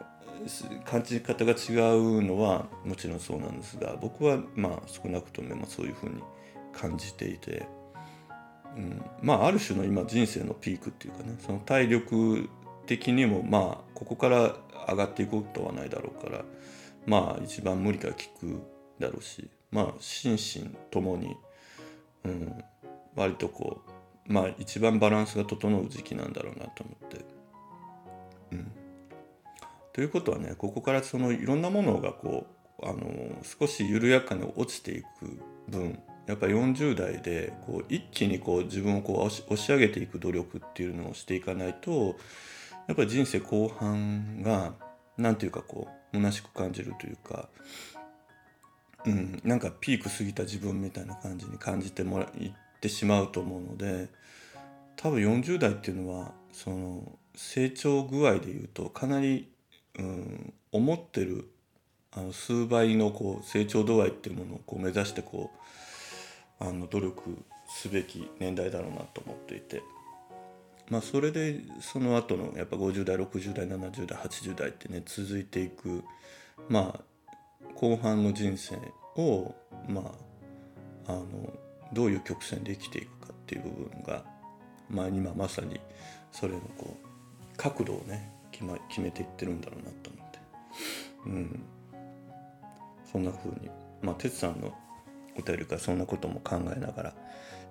感じ方が違うのはもちろんそうなんですが僕はまあ少なくともそういうふうに感じていてうん、まあある種の今人生のピークっていうかねその体力的にもまあここから上がっていくことはないだろうからまあ一番無理が効くだろうしまあ心身ともに、うん、割とこうまあ一番バランスが整う時期なんだろうなと思って。うんということはねここからそのいろんなものがこうあの少し緩やかに落ちていく分やっぱ40代でこう一気にこう自分をこう押し上げていく努力っていうのをしていかないとやっぱり人生後半が何ていうかこう虚しく感じるというか、うん、なんかピーク過ぎた自分みたいな感じに感じてもらってしまうと思うので多分40代っていうのはその成長具合でいうとかなりうん、思ってるあの数倍のこう成長度合いっていうものをこう目指してこうあの努力すべき年代だろうなと思っていて、まあ、それでその後のやっぱ50代60代70代80代ってね続いていくまあ後半の人生をまああのどういう曲線で生きていくかっていう部分が、まあ、今まさにそれのこう角度をね決,、ま、決めていってるんだろうなと思って。うん。そんな風にまあ哲さんのお便りからそんなことも考えながら、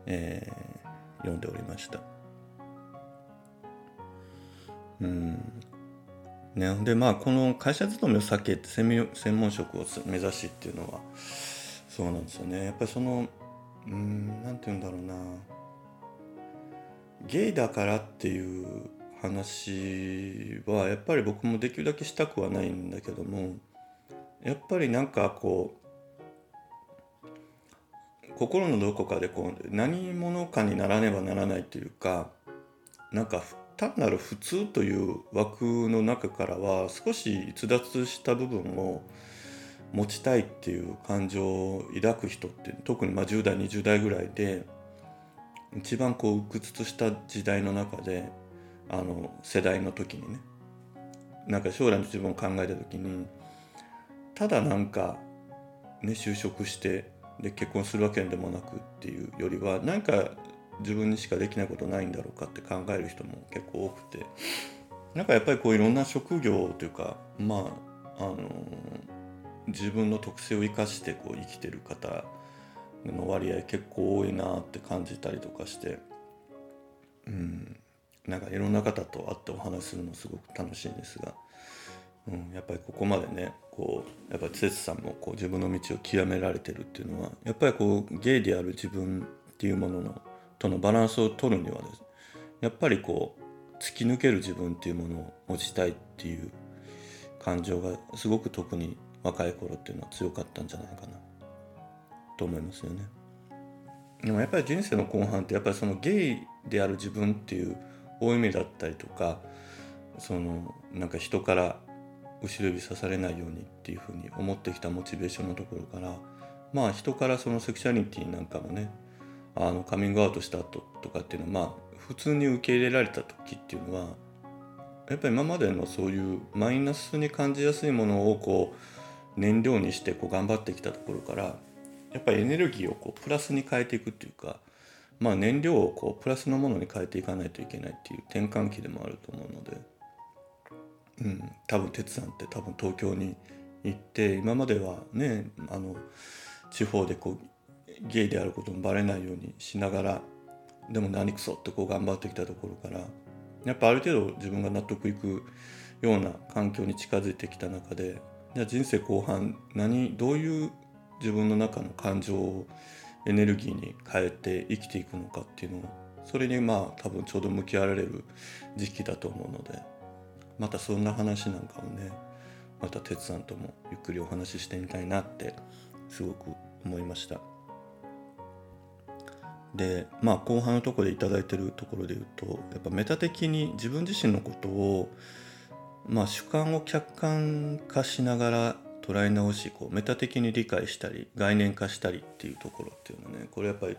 えー、読んでおりました。うん。ね、でまあこの会社勤めを避けて専門職を目指しっていうのはそうなんですよね。やっぱりそのうんなんて言うんだろうな。ゲイだからっていう話はやっぱり僕もできるだけしたくはないんだけどもやっぱりなんかこう心のどこかでこう何者かにならねばならないというかなんか単なる普通という枠の中からは少し逸脱した部分を持ちたいっていう感情を抱く人って特にま10代20代ぐらいで一番こう鬱屈した時代の中であの世代の時にねなんか将来の自分を考えた時にただなんかね就職してで結婚するわけでもなくっていうよりは何か自分にしかできないことないんだろうかって考える人も結構多くてなんかやっぱりこういろんな職業というかまああの自分の特性を生かしてこう生きてる方の割合結構多いなって感じたりとかしてうんなんかいろんな方と会ってお話するのすごく楽しいんですが、うん、やっぱりここまでねこうやっぱり哲さんもこう自分の道を極められてるっていうのはやっぱりこうゲイである自分っていうもののとのバランスを取るにはです。やっぱりこう突き抜ける自分っていうものを持ちたいっていう感情がすごく特に若い頃っていうのは強かったんじゃないかな。と思いますよね。でもやっぱり人生の後半ってやっぱりそのゲイである自分っていう負い目だったりとかそのなんか人から後ろ指さされないようにっていうふうに思ってきたモチベーションのところからまあ人からそのセクシャリティなんかもねあのカミングアウトした後とかっていうのはまあ普通に受け入れられた時っていうのはやっぱり今までのそういうマイナスに感じやすいものをこう燃料にしてこう頑張ってきたところからやっぱりエネルギーをこうプラスに変えていくっていうかまあ、燃料をこうプラスのものに変えていかないといけないっていう転換期でもあると思うので、うん、多分哲さんって多分東京に行って今まではねあの地方でこうゲイであることもバレないようにしながらでも何くそってこう頑張ってきたところからやっぱある程度自分が納得いくような環境に近づいてきた中でじゃあ人生後半何どういう自分の中の感情をエネルギーに変えて生きていくのかっていうのをそれにまあ多分ちょうど向き合われる時期だと思うのでまたそんな話なんかをねまた哲さんともゆっくりお話ししてみたいなってすごく思いました。でまあ後半のところで頂いてるところで言うとやっぱメタ的に自分自身のことをまあ主観を客観化しながら捉え直しこうメタ的に理解したり概念化したりっていうところっていうのはねこれやっぱり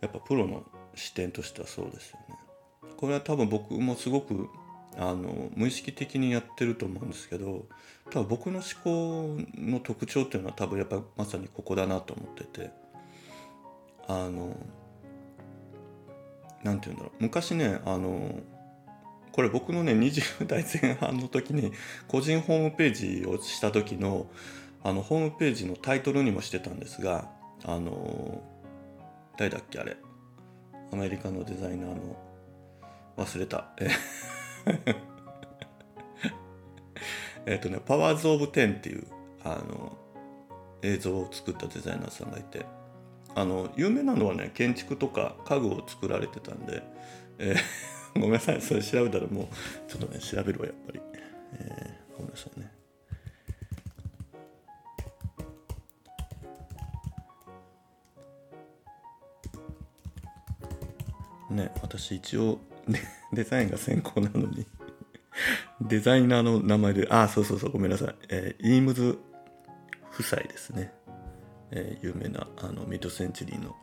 やっぱプロの視点としてはそうですよね。これは多分僕もすごくあの無意識的にやってると思うんですけど多分僕の思考の特徴っていうのは多分やっぱまさにここだなと思っててあの何て言うんだろう昔ねあのこれ僕のね20代前半の時に個人ホームページをした時のあのホームページのタイトルにもしてたんですがあの誰だっけあれ。アメリカのデザイナーの忘れた。え っとね「パワーズ・オブ・テン」っていうあの映像を作ったデザイナーさんがいてあの有名なのはね建築とか家具を作られてたんで、えー、ごめんなさい。それ調べたらもうちょっとね調べるわやっぱり、えー、ごめんなさいね。ね私一応デザインが専攻なのに デザイナーの名前であそうそうそうごめんなさい、えー、イームズ夫妻ですね、えー、有名なあのミッドセンチュリーの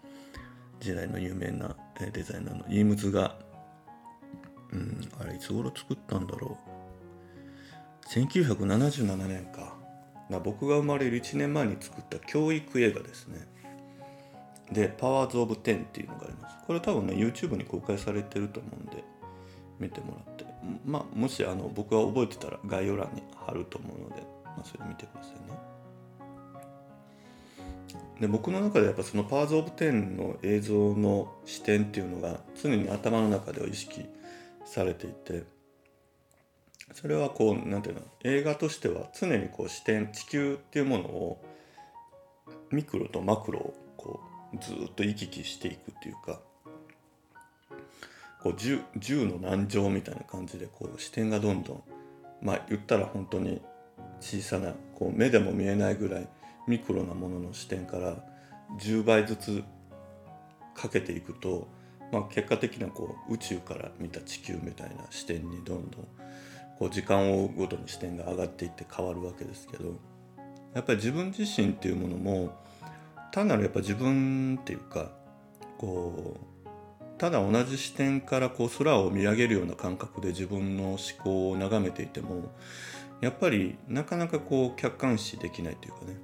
時代の有名なえデザイナーのイームズがうんあれいつ頃作ったんだろう。1977年か。な僕が生まれる1年前に作った教育映画ですね。で「パワーズ・オブ・テン」っていうのがあります。これ多分ね YouTube に公開されてると思うんで見てもらって。まあもしあの僕が覚えてたら概要欄に貼ると思うので、まあ、それ見てくださいね。で僕の中でやっぱその「パワーズ・オブ・テン」の映像の視点っていうのが常に頭の中では意識してされていてそれはこう何ていうの映画としては常にこう視点地球っていうものをミクロとマクロをこうずっと行き来していくっていうかこう銃銃の難情みたいな感じでこう視点がどんどんまあ言ったら本当に小さなこう目でも見えないぐらいミクロなものの視点から10倍ずつかけていくと、まあ、結果的なこう宇宙から見た地球みたいな視点にどんどんこう時間を追うごとに視点が上がっていって変わるわけですけどやっぱり自分自身っていうものも単なるやっぱ自分っていうかこうただ同じ視点からこう空を見上げるような感覚で自分の思考を眺めていてもやっぱりなかなかこう客観視できないというかね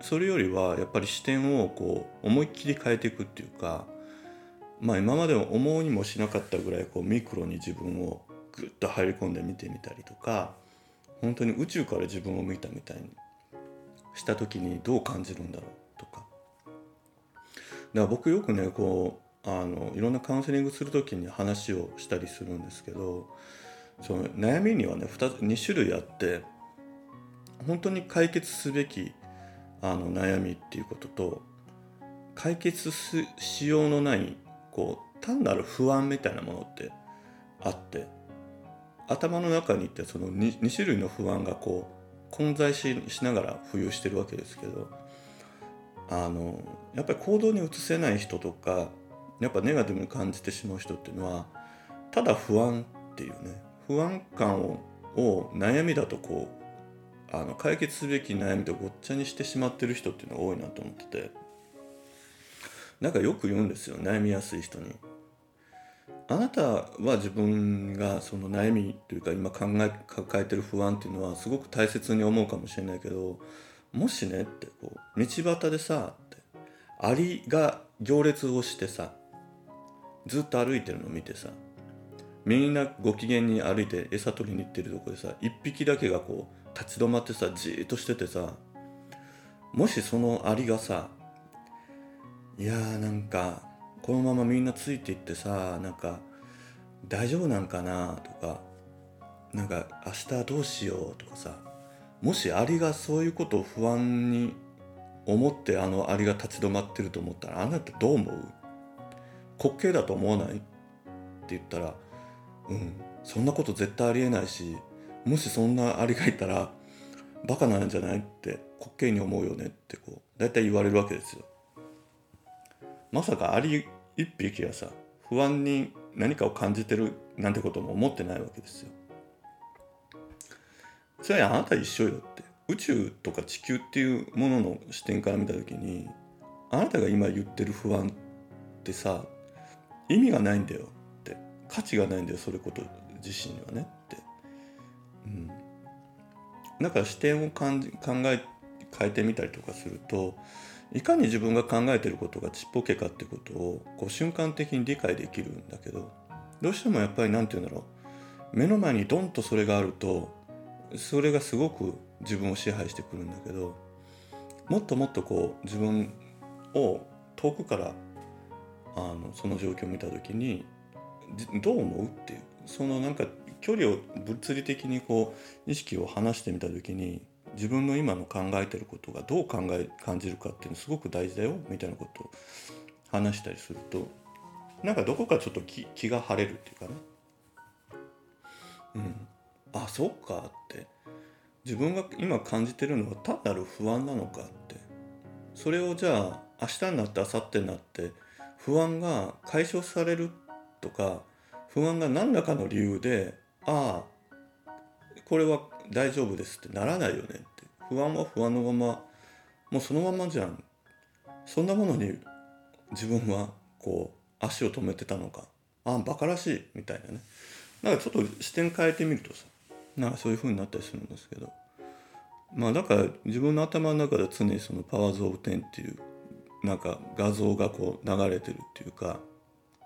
それよりはやっぱり視点をこう思いっきり変えていくっていうかまあ今までも思うにもしなかったぐらいこうミクロに自分をぐっと入り込んで見てみたりとか本当に宇宙から自分を見たみたいにした時にどう感じるんだろうとか。だから僕よくねこうあのいろんなカウンセリングする時に話をしたりするんですけどその悩みにはね 2, 2種類あって本当に解決すべきあの悩みっていうことと解決しようのないこう単なる不安みたいなものってあって頭の中にってその 2, 2種類の不安がこう混在しながら浮遊してるわけですけどあのやっぱり行動に移せない人とかやっぱネガティブに感じてしまう人っていうのはただ不安っていうね不安感をを悩みだとこうあの解決すべき悩みとごっちゃにしてしまってる人っていうのが多いなと思っててなんかよく言うんですよ悩みやすい人に。あなたは自分がその悩みというか今考え抱えてる不安っていうのはすごく大切に思うかもしれないけどもしねってこう道端でさってアリが行列をしてさずっと歩いてるのを見てさみんなご機嫌に歩いて餌取りに行ってるとこでさ一匹だけがこう立ち止まってさじーっとしててさもしそのアリがさいやーなんかこのままみんなついていってさなんか大丈夫なんかなとかなんか明日どうしようとかさもしアリがそういうことを不安に思ってあのアリが立ち止まってると思ったらあなたどう思う？滑稽だと思わない？って言ったらうんそんなこと絶対ありえないしもしそんなアリがいたらバカなんじゃない？って滑稽に思うよねってこう大体言われるわけですよ。まさかアリ一匹がさ不安に何かを感じてるなんてことも思ってないわけですよ。それはあなた一緒よって。宇宙とか地球っていうものの視点から見た時にあなたが今言ってる不安ってさ意味がないんだよって。価値がないんだよそれこと自身にはねって、うん、だから視点を感じ考え変えてみたりとかするといかに自分が考えてることがちっぽけかってことをこう瞬間的に理解できるんだけどどうしてもやっぱり何て言うんだろう目の前にドンとそれがあるとそれがすごく自分を支配してくるんだけどもっともっとこう自分を遠くからあのその状況を見た時にどう思うっていうそのなんか距離を物理的にこう意識を離してみた時に自分の今の考えてることがどう考え感じるかっていうのすごく大事だよみたいなことを話したりするとなんかどこかちょっと気気が晴れるっていうかね。うん。あそうかって。自分が今感じてるのは単なる不安なのかって。それをじゃあ明日になって明後日になって不安が解消されるとか不安が何らかの理由でああこれは大丈夫ですってならないよねって。不安は不安のまま。もうそのままじゃん。そんなものに自分はこう足を止めてたのか。ああバカらしいみたいなね。なんかちょっと視点変えてみるとさなんかそういう風になったりするんですけど。まあだから自分の頭の中で常にそのパワーズ・オブ・テンっていうなんか画像がこう流れてるっていうか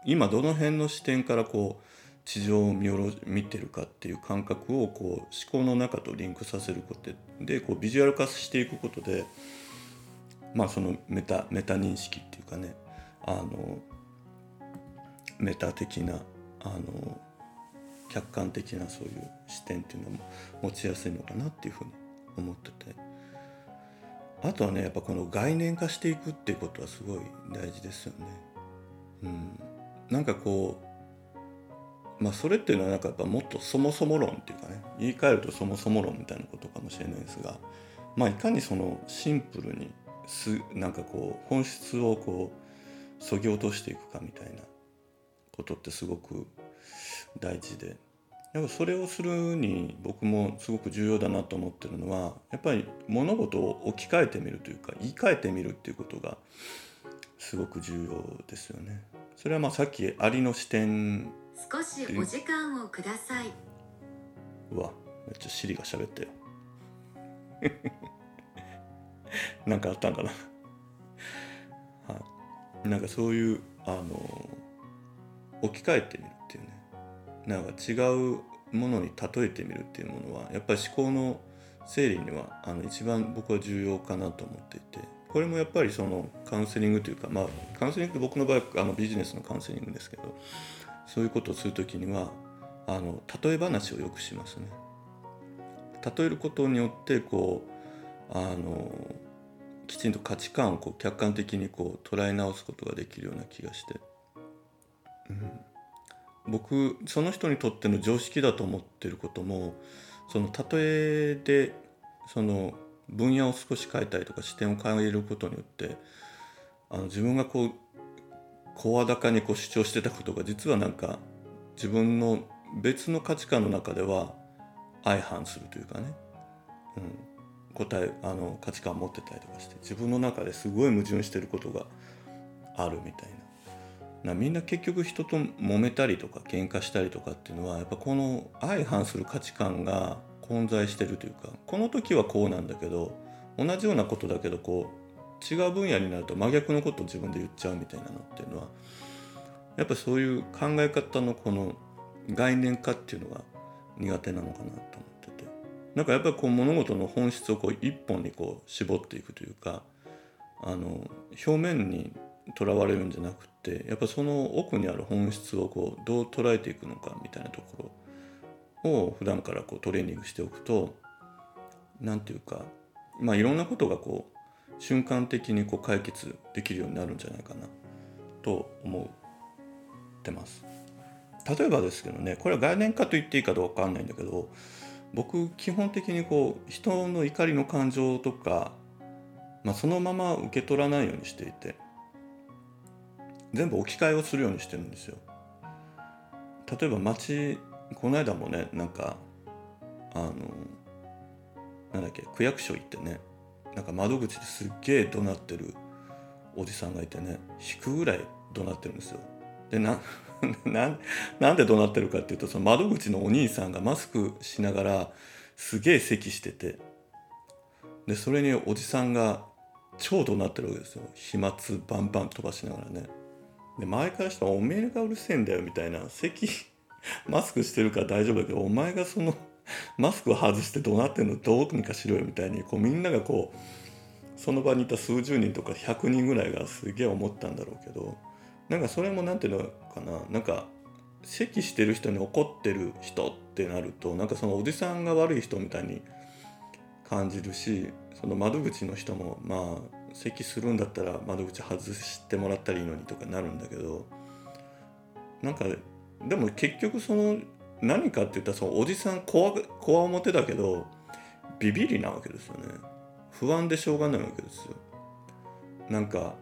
今どの辺の視点からこう地上を見下ろ見てるかっていう感覚をこう思考の中とリンクさせることでこうビジュアル化していくことでまあそのメタメタ認識っていうかねあのメタ的なあの客観的なそういう視点っていうのも持ちやすいのかなっていうふうに思っててあとはねやっぱこの概念化していくっていうことはすごい大事ですよね。うん、なんかこうまあそれっていうのはなんかやっぱもっとそもそも論っていうかね言い換えるとそもそも論みたいなことかもしれないですがまあいかにそのシンプルにすなんかこう本質をこうそぎ落としていくかみたいなことってすごく大事でやっぱそれをするに僕もすごく重要だなと思ってるのはやっぱり物事を置き換えてみるというか言い換えてみるっていうことがすごく重要ですよね。それはまあさっきありの視点少しお時間をください。うわめっちゃシリが喋ったよ。なんかあったんかな？はい。なんかそういうあの置き換えてみるっていうね。なんか違うものに例えてみるっていうものはやっぱり思考の整理にはあの一番僕は重要かなと思っていて。これもやっぱりそのカウンセリングというかまあカウンセリングって僕の場合あのビジネスのカウンセリングですけどそういうことをする時にはあの例え話をよくしますね。例えることによってこうあのきちんと価値観をこう客観的にこう捉え直すことができるような気がして、うん、僕その人にとっての常識だと思ってることもその例えでその分野を少し変えたりとか視点を変えることによってあの自分がこう声高にこう主張してたことが実はなんか自分の別の価値観の中では相反するというかね、うん、答えあの価値観を持ってたりとかして自分の中ですごい矛盾してることがあるみたいな。なみんな結局人と揉めたりとか喧嘩したりとかっていうのはやっぱこの相反する価値観が混在してるというかこの時はこうなんだけど同じようなことだけどこう違う分野になると真逆のことを自分で言っちゃうみたいなのっていうのはやっぱそういう考え方のこの概念化っていうのが苦手なのかなと思ってて。なんかやっぱりこう物事の本質をこう一本にこう絞っていくというかあの表面にとらわれるんじゃなくてやっぱその奥にある本質をこうどう捉えていくのかみたいなところを普段からこうトレーニングしておくと何て言うかまあいろんなことがこう瞬間的にこう解決できるようになるんじゃないかなと思ってます。例えばですけどねこれは概念化と言っていいかどうかわかんないんだけど僕基本的にこう人の怒りの感情とか、まあ、そのまま受け取らないようにしていて全部置き換えをするようにしてるんですよ。例えば町この間もねなんかあのなんだっけ区役所行ってねなんか窓口ですっげえ怒鳴ってるおじさんがいてね引くぐらい怒鳴ってるんですよ。でな なんで怒鳴ってるかっていうとその窓口のお兄さんがマスクしながらすげえ咳しててでそれにおじさんが超怒鳴ってるわけですよ。飛沫バンバン飛ばしながらね。で周りからしたら「おめえがうるせえんだよ」みたいな。咳マスクしてるから大丈夫だけどお前がそのマスクを外して怒鳴ってんのどうにかしろよみたいにこうみんながこうその場にいた数十人とか100人ぐらいがすげえ思ったんだろうけどなんかそれも何ていうのかななんか咳してる人に怒ってる人ってなるとなんかそのおじさんが悪い人みたいに感じるしその窓口の人もまあ咳するんだったら窓口外してもらったらいいのにとかなるんだけどなんかでも結局その何かって言ったらそのおじさんこわこわ表だけどビビりなわけですよね。不安でしょうがないわけですよ。なんか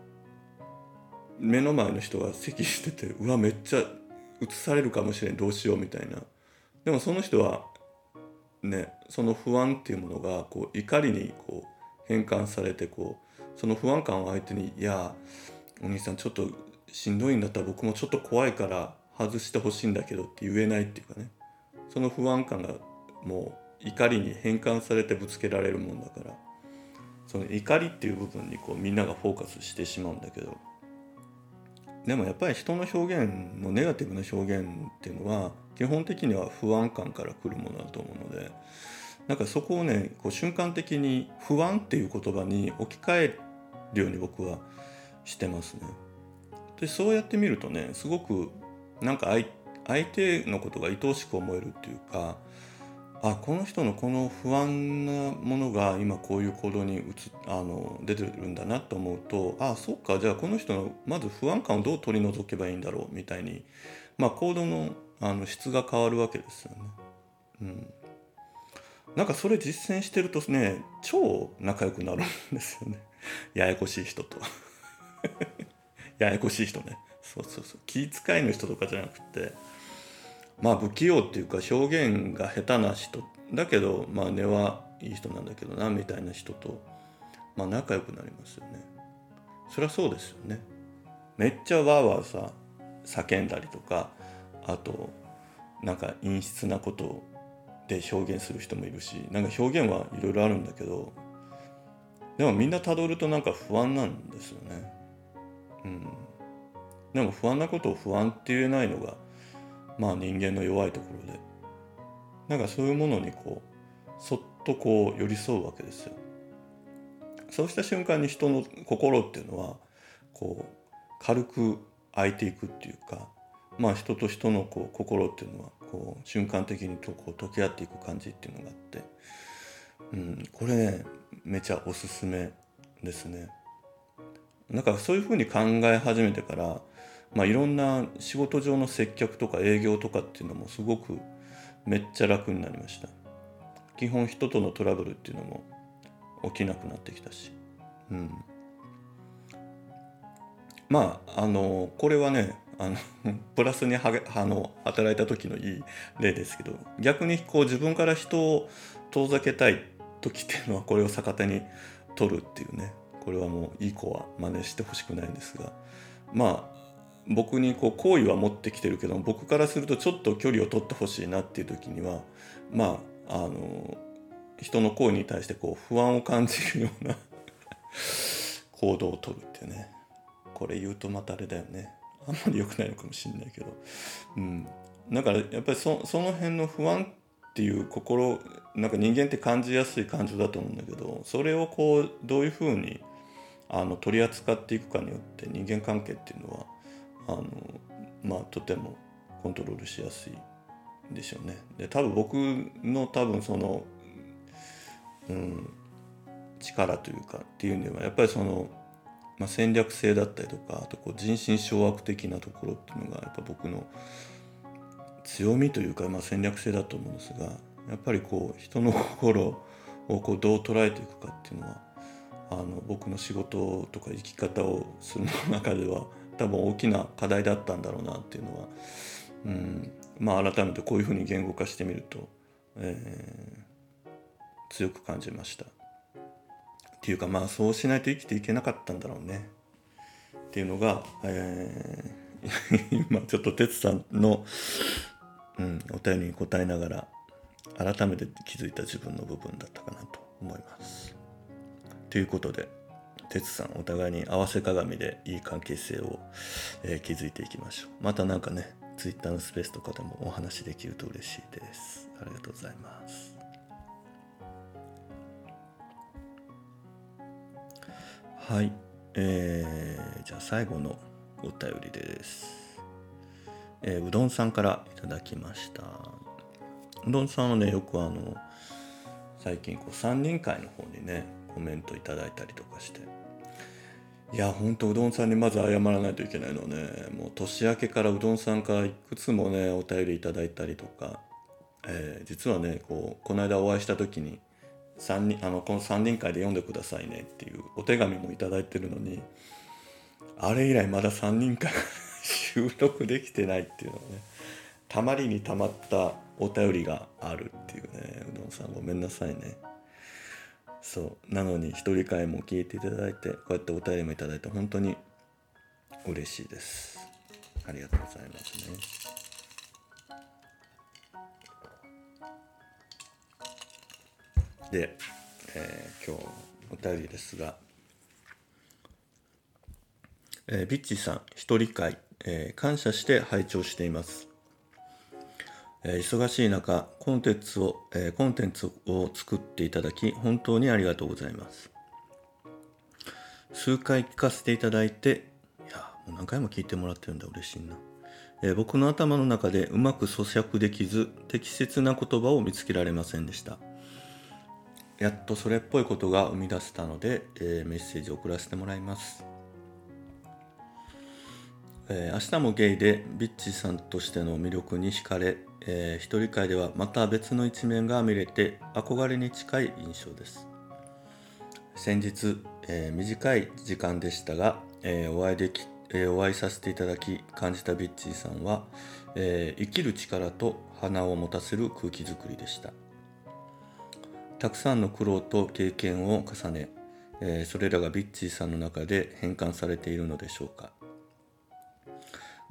目の前の人が咳しててうわめっちゃ移されるかもしれん。どうしようみたいな。でもその人はねその不安っていうものがこう怒りにこう変換されてこうその不安感を相手に「いやお兄さんちょっとしんどいんだったら僕もちょっと怖いから外してほしいんだけど」って言えないっていうかね。その不安感がもう怒りに変換されてぶつけられるもんだから。その怒りっていう部分にこうみんながフォーカスしてしまうんだけど。でもやっぱり人の表現のネガティブな表現っていうのは基本的には不安感から来るものだと思うので。なんかそこをねこう瞬間的に不安っていう言葉に置き換えるように僕はしてますね。でそうやって見るとねすごくなんか相手のことが愛おしく思えるっていうかあこの人のこの不安なものが今こういう行動に移あの出てるんだなと思うとあそっかじゃあこの人のまず不安感をどう取り除けばいいんだろうみたいに、まあ、行動のあの質が変わるわけですよね。うん、なんかそれ実践してるとね超仲良くなるんですよね。ややこしい人と。ややこしい人ね。そうそうそう。気遣いの人とかじゃなくてまあ不器用っていうか表現が下手な人。だけどまあ根はいい人なんだけどなみたいな人とまあ仲良くなりますよね。そりゃそうですよね。めっちゃわーわーさ叫んだりとかあとなんか陰湿なことで表現する人もいるしなんか表現はいろいろあるんだけどでもみんなたどるとなんか不安なんですよね。うん。でも不安なことを不安って言えないのがまあ人間の弱いところで。なんかそういうものにこうそっとこう寄り添うわけですよ。そうした瞬間に人の心っていうのはこう軽く開いていくっていうかまあ人と人のこう心っていうのはこう瞬間的にとこう溶け合っていく感じっていうのがあって、うん、これねめちゃおすすめですね。なんかそういうふうに考え始めてからまあ、いろんな仕事上の接客とか営業とかっていうのもすごくめっちゃ楽になりました。基本人とのトラブルっていうのも起きなくなってきたし。うん。まああのこれはねあの プラスにはあの働いた時のいい例ですけど逆にこう自分から人を遠ざけたい時っていうのはこれを逆手に取るっていうねこれはもういい子は真似してほしくないんですがまあ僕にこう好意は持ってきてるけど僕からするとちょっと距離を取ってほしいなっていう時にはまああの人の行為に対してこう不安を感じるような 行動をとるっていうね。これ言うとまたあれだよね。あんまり良くないのかもしんないけど。うん。だからやっぱりその辺の不安っていう心なんか人間って感じやすい感情だと思うんだけどそれをこうどういうふうにあの取り扱っていくかによって人間関係っていうのはあのまあとてもコントロールしやすいでしょうね。で多分僕の多分その、うん、力というかっていうのはやっぱりその、まあ、戦略性だったりとかあとこう人心掌握的なところっていうのがやっぱ僕の強みというか、まあ、戦略性だと思うんですがやっぱりこう人の心をこうどう捉えていくかっていうのはあの僕の仕事とか生き方をする中では多分大きな課題だったんだろうなっていうのは、うん、まあ改めてこういうふうに言語化してみると、えー、強く感じました。っていうかまあそうしないと生きていけなかったんだろうね。っていうのが、えー、今ちょっと哲さんの、うん、お便りに答えながら改めて気づいた自分の部分だったかなと思います。ということで哲さんお互いに合わせ鏡でいい関係性を、えー築いていきましょう。またなんかね Twitter のスペースとかでもお話できると嬉しいです。ありがとうございます。はい。えーじゃあ最後のお便りです、えーうどんさんからいただきました。うどんさんはねよくあの最近こう3人会の方にねコメントいただいたりとかしていやほんとうどんさんにまず謝らないといけないのはねもう年明けからうどんさんからいくつもねお便りいただいたりとか、えー実はねこうこの間お会いした時に三人あのこの3人会で読んでくださいねっていうお手紙もいただいてるのにあれ以来まだ3人会 収録できてないっていうのはねたまりにたまったお便りがあるっていうねうどんさんごめんなさいね。そう。なのに一人会も聞いていただいてこうやってお便りもいただいて本当に嬉しいです。ありがとうございますね。で、えー今日お便りですがえービッチさん一人会、えー感謝して拝聴しています、え忙しい中コンテンツを、えコンテンツを作っていただき本当にありがとうございます。数回聞かせていただいていやもう何回も聞いてもらってるんだ嬉しいな、え僕の頭の中でうまく咀嚼できず適切な言葉を見つけられませんでした。やっとそれっぽいことが生み出せたので、えーメッセージを送らせてもらいます。えー明日もゲイでビッチさんとしての魅力に惹かれ、えー一人会ではまた別の一面が見れて憧れに近い印象です。先日、えー短い時間でしたが、えーお会いでき、えーお会いさせていただき感じたビッチーさんは、え生きる力と花を持たせる空気づくりでした。たくさんの苦労と経験を重ね、えそれらがビッチーさんの中で変換されているのでしょうか。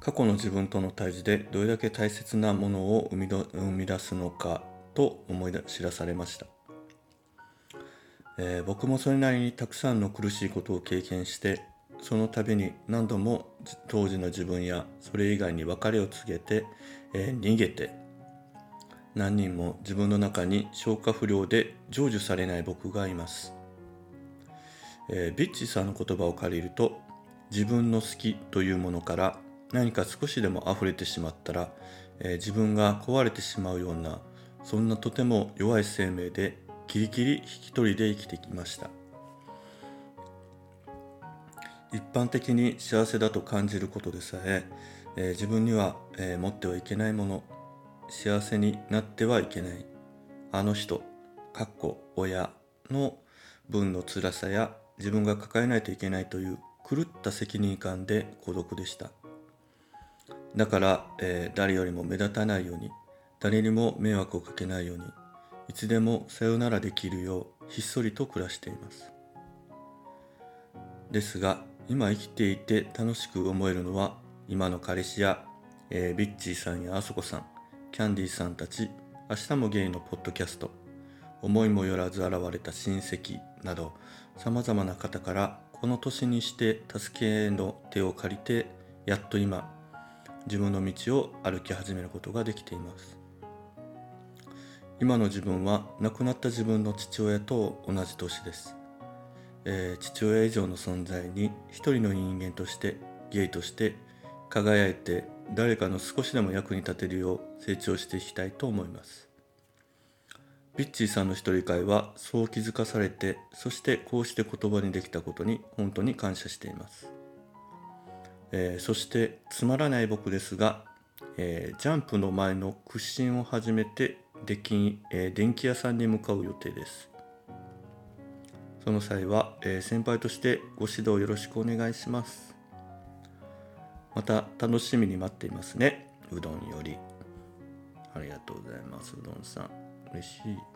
過去の自分との対峙でどれだけ大切なものを生みど生み出すのかと思い知らされました、えー僕もそれなりにたくさんの苦しいことを経験してその度に何度も当時の自分やそれ以外に別れを告げて、えー逃げて何人も自分の中に消化不良で成就されない僕がいます、えービッチさんの言葉を借りると自分の好きというものから何か少しでも溢れてしまったら、えー自分が壊れてしまうようなそんなとても弱い生命でキリキリ引き取りで生きてきました。一般的に幸せだと感じることでさええー自分には、えー持ってはいけないもの幸せになってはいけない。あの人かっこ親の分の辛さや自分が抱えないといけないという狂った責任感で孤独でした。だから、えー誰よりも目立たないように誰にも迷惑をかけないようにいつでもさよならできるようひっそりと暮らしています。ですが今生きていて楽しく思えるのは今の彼氏や、えービッチーさんやあそこさんキャンディーさんたち明日もゲイのポッドキャスト思いもよらず現れた親戚などさまざまな方からこの年にして助けの手を借りてやっと今自分の道を歩き始めることができています。今の自分は亡くなった自分の父親と同じ年です、えー父親以上の存在に一人の人間としてゲイとして輝いて誰かの少しでも役に立てるよう成長していきたいと思います。ビッチーさんの一人会はそう気づかされてそしてこうして言葉にできたことに本当に感謝しています、えーそしてつまらない僕ですが、えージャンプの前の屈伸を始めてでき、えー電気屋さんに向かう予定です。その際は、え先輩としてご指導よろしくお願いします。また楽しみに待っていますね。うどんより。ありがとうございますうどんさん。嬉しい。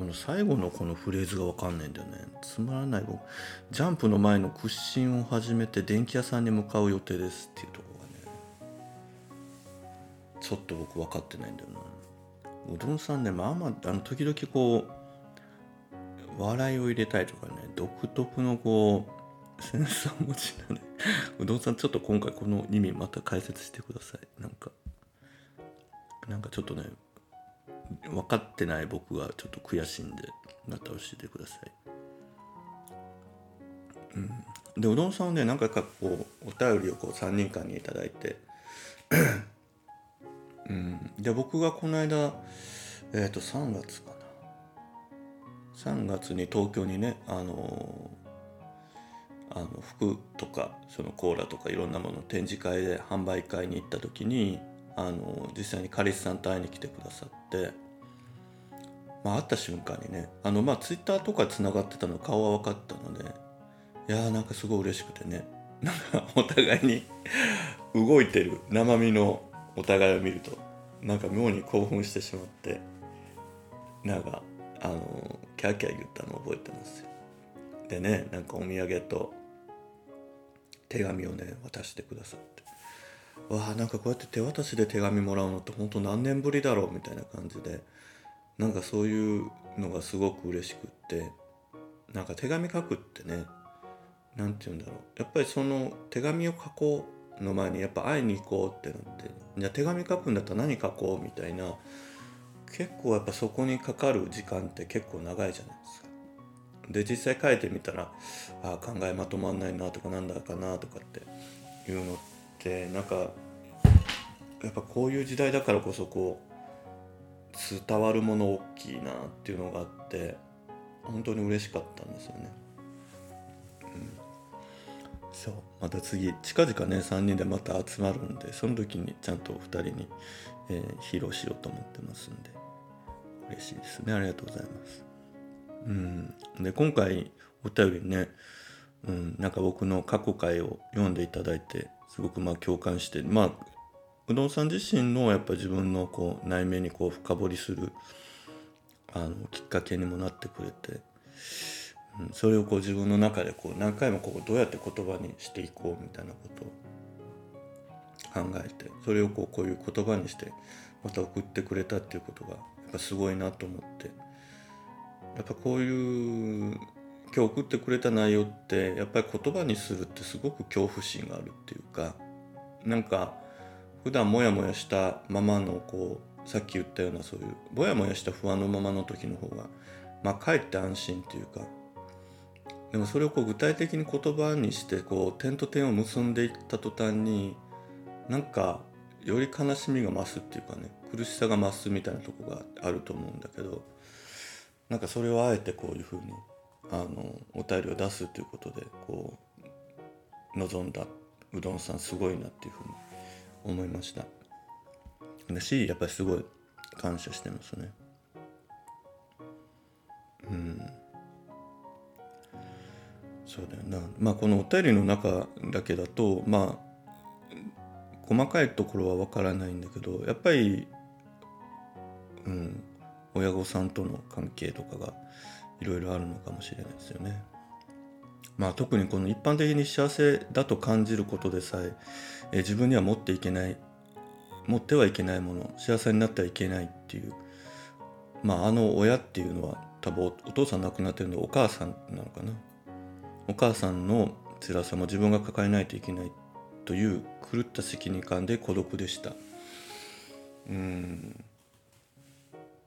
この最後のこのフレーズがわかんないんだよね。つまらない僕ジャンプの前の屈伸を始めて電気屋さんに向かう予定ですっていうところがねちょっと僕分かってないんだよな。うどんさんねまあまああの時々こう笑いを入れたいとかね独特のこうセンサー持ちなね。うどんさんちょっと今回この意味また解説してください。なんかなんかちょっとね分かってない僕がちょっと悔しいんでまた教えてください。うん。でうどんさんはね何回かこうお便りをこう3人間に頂いて。うん。で僕がこの間えっ、と3月かな。3月に東京にねあのあの服とかそのコーラとかいろんなもの展示会で販売会に行った時にあの実際にカリスさんと会いに来てくださって、まあ、会った瞬間にねあのまあツイッターとかつながってたの顔は分かったのでいやーなんかすごい嬉しくてねなんかお互いに 動いてる生身のお互いを見るとなんか妙に興奮してしまってなんかあのキャーキャー言ったのを覚えてますよ。でねなんかお土産と手紙をね渡してくださって。わあなんかこうやって手渡しで手紙もらうのって本当何年ぶりだろうみたいな感じでなんかそういうのがすごく嬉しくってなんか手紙書くってねなんて言うんだろうやっぱりその手紙を書こうの前にやっぱ会いに行こうってなってじゃあ手紙書くんだったら何書こうみたいな結構やっぱそこにかかる時間って結構長いじゃないですか。で実際書いてみたらあ考えまとまんないなとかなんだかなとかっていうのってなんかやっぱこういう時代だからこそこう伝わるもの大きいなっていうのがあって本当に嬉しかったんですよね。うん。そう。また次近々ね3人でまた集まるんでその時にちゃんと2人に、えー披露しようと思ってますんで嬉しいですね。ありがとうございます。うん。で今回お便りね、うん、なんか僕の過去回を読んでいただいてすごくまあ共感してまあうどんさん自身のやっぱ自分のこう内面にこう深掘りするあのきっかけにもなってくれてうんそれをこう自分の中でこう何回もこうどうやって言葉にしていこうみたいなことを考えてそれをこうこういう言葉にしてまた送ってくれたっていうことがやっぱすごいなと思ってやっぱこういう今日送ってくれた内容ってやっぱり言葉にするってすごく恐怖心があるっていうかなんか普段モヤモヤしたままのこうさっき言ったようなそういうモヤモヤした不安のままの時の方がまあかえって安心っていうかでもそれをこう具体的に言葉にしてこう点と点を結んでいった途端になんかより悲しみが増すっていうかね苦しさが増すみたいなとこがあると思うんだけどなんかそれをあえてこういうふうにあのお便りを出すということでこう望んだうどんさんすごいなっていうふうに思いました。だしやっぱりすごい感謝してますね。うん。そうだよな。まあこのお便りの中だけだとまあ細かいところは分からないんだけどやっぱりうん親御さんとの関係とかがいろいろあるのかもしれないですよね。まあ特にこの一般的に幸せだと感じることでさええ自分には持っていけない持ってはいけないもの幸せになってはいけないっていうまああの親っていうのは多分お父さん亡くなってるのでお母さんなのかな。お母さんの辛さも自分が抱えないといけないという狂った責任感で孤独でした。うん。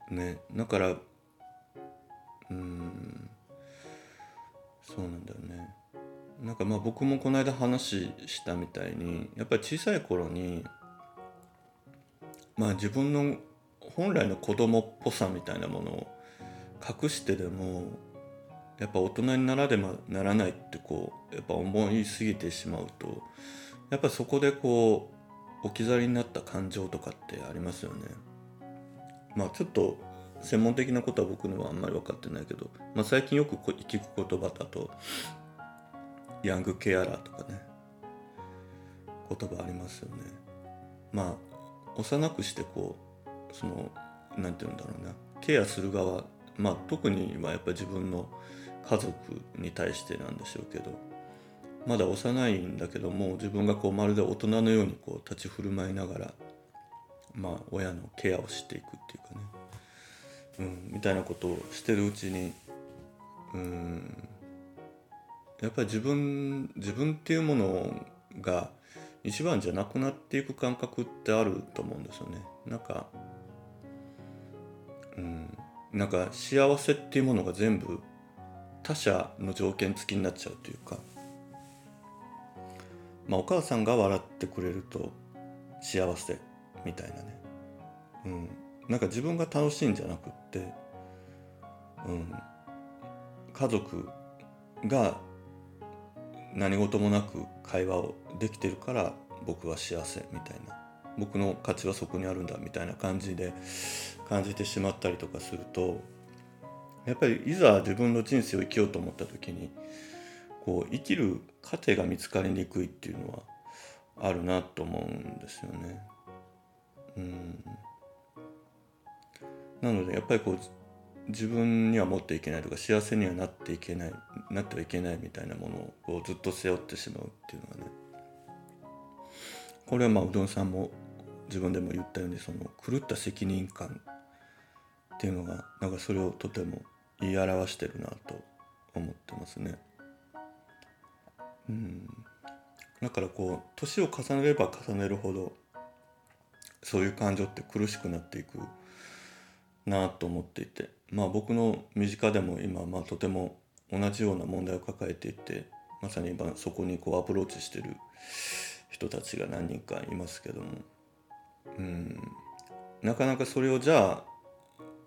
ね。だからうんそうなんだよねなんかまあ僕もこの間話したみたいにやっぱり小さい頃にまあ自分の本来の子供っぽさみたいなものを隠してでもやっぱ大人にならねばならないってこうやっぱ思いすぎてしまうとやっぱそこでこう置き去りになった感情とかってありますよね。まあちょっと専門的なことは僕のはあんまり分かってないけど、まあ、最近よく聞く言葉だとヤングケアラーとかね言葉ありますよね。まあ幼くしてこうそのなんて言うんだろうなケアする側まあ特にはやっぱり自分の家族に対してなんでしょうけどまだ幼いんだけども自分がこうまるで大人のようにこう立ち振る舞いながらまあ親のケアをしていくっていうかね、うん、みたいなことをしてるうちにうんやっぱり自分自分っていうものが一番じゃなくなっていく感覚ってあると思うんですよね。なんかうんなんか幸せっていうものが全部他者の条件付きになっちゃうというか、まあ、お母さんが笑ってくれると幸せみたいなね、うん、なんか自分が楽しいんじゃなくって、うん、家族が何事もなく会話をできてるから僕は幸せみたいな僕の価値はそこにあるんだみたいな感じで感じてしまったりとかするとやっぱりいざ自分の人生を生きようと思った時にこう生きる過程が見つかりにくいっていうのはあるなと思うんですよね。うんなのでやっぱりこう自分には持っていけないとか幸せにはなっていけないなってはいけないみたいなものをこうずっと背負ってしまうっていうのはねこれはまあうどんさんも自分でも言ったようにその狂った責任感っていうのがなんかそれをとても言い表してるなと思ってますね。うんだからこう年を重ねれば重ねるほどそういう感情って苦しくなっていくなと思っていて。まあ僕の身近でも今まあとても同じような問題を抱えていてまさに今そこにこうアプローチしてる人たちが何人かいますけども。うん。なかなかそれをじゃあ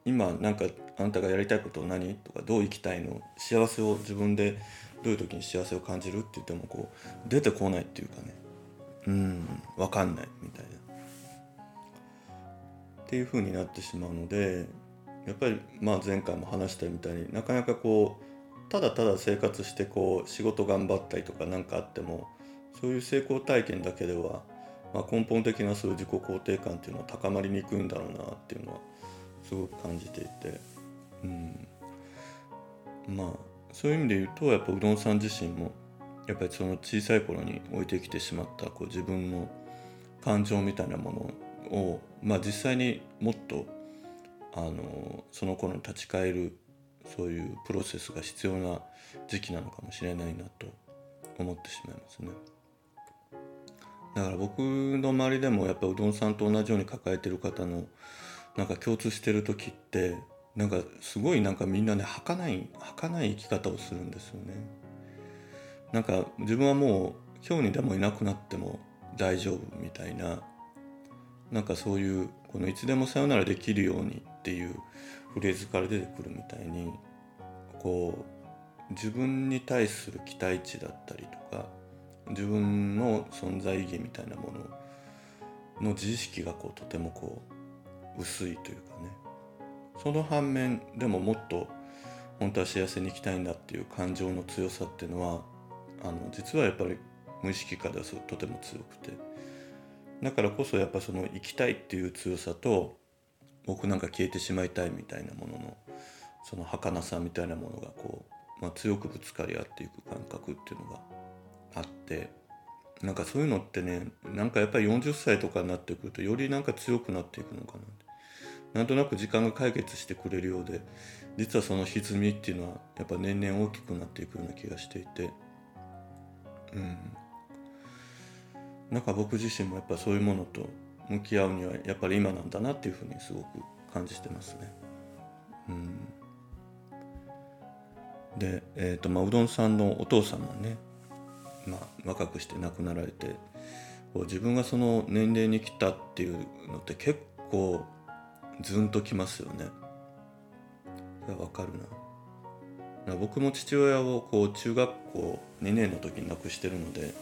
今なんかあなたがやりたいことは何とかどう生きたいの？幸せを自分でどういう時に幸せを感じるって言ってもこう出てこないっていうかね。うん。分かんないみたいな。っていう風になってしまうのでやっぱりまあ前回も話したみたいになかなかこうただただ生活してこう仕事頑張ったりとか何かあってもそういう成功体験だけでは、まあ、根本的なそういう自己肯定感っていうのは高まりにくいんだろうなっていうのはすごく感じていて、うん、まあそういう意味で言うとやっぱうどんさん自身もやっぱりその小さい頃に置いてきてしまったこう自分の感情みたいなものを、をまあ、実際にもっとあのその頃に立ち返るそういうプロセスが必要な時期なのかもしれないなと思ってしまいますね。だから僕の周りでもやっぱうどんさんと同じように抱えてる方のなんか共通してる時ってなんかすごいなんかみんなね儚い儚い生き方をするんですよね。なんか自分はもう今日にでもいなくなっても大丈夫みたいななんかそういうこのいつでもさよならできるようにっていうフレーズから出てくるみたいにこう自分に対する期待値だったりとか自分の存在意義みたいなものの自意識がこうとてもこう薄いというかね。その反面でももっと本当は幸せに生きたいんだっていう感情の強さっていうのはあの実はやっぱり無意識化ではとても強くて。だからこそやっぱその生きたいっていう強さと僕なんか消えてしまいたいみたいなもののその儚さみたいなものがこう、まあ、強くぶつかり合っていく感覚っていうのがあってなんかそういうのってねなんかやっぱり40歳とかになってくるとよりなんか強くなっていくのかな。なんとなく時間が解決してくれるようで実はその歪みっていうのはやっぱ年々大きくなっていくような気がしていて。うん。なんか僕自身もやっぱそういうものと向き合うにはやっぱり今なんだなっていうふうにすごく感じてますね。うん、で、えーとまあ、うどんさんのお父さんもね、まあ、若くして亡くなられて自分がその年齢に来たっていうのって結構ズンときますよね。わかるな。僕も父親をこう中学校2年の時に亡くしてるので、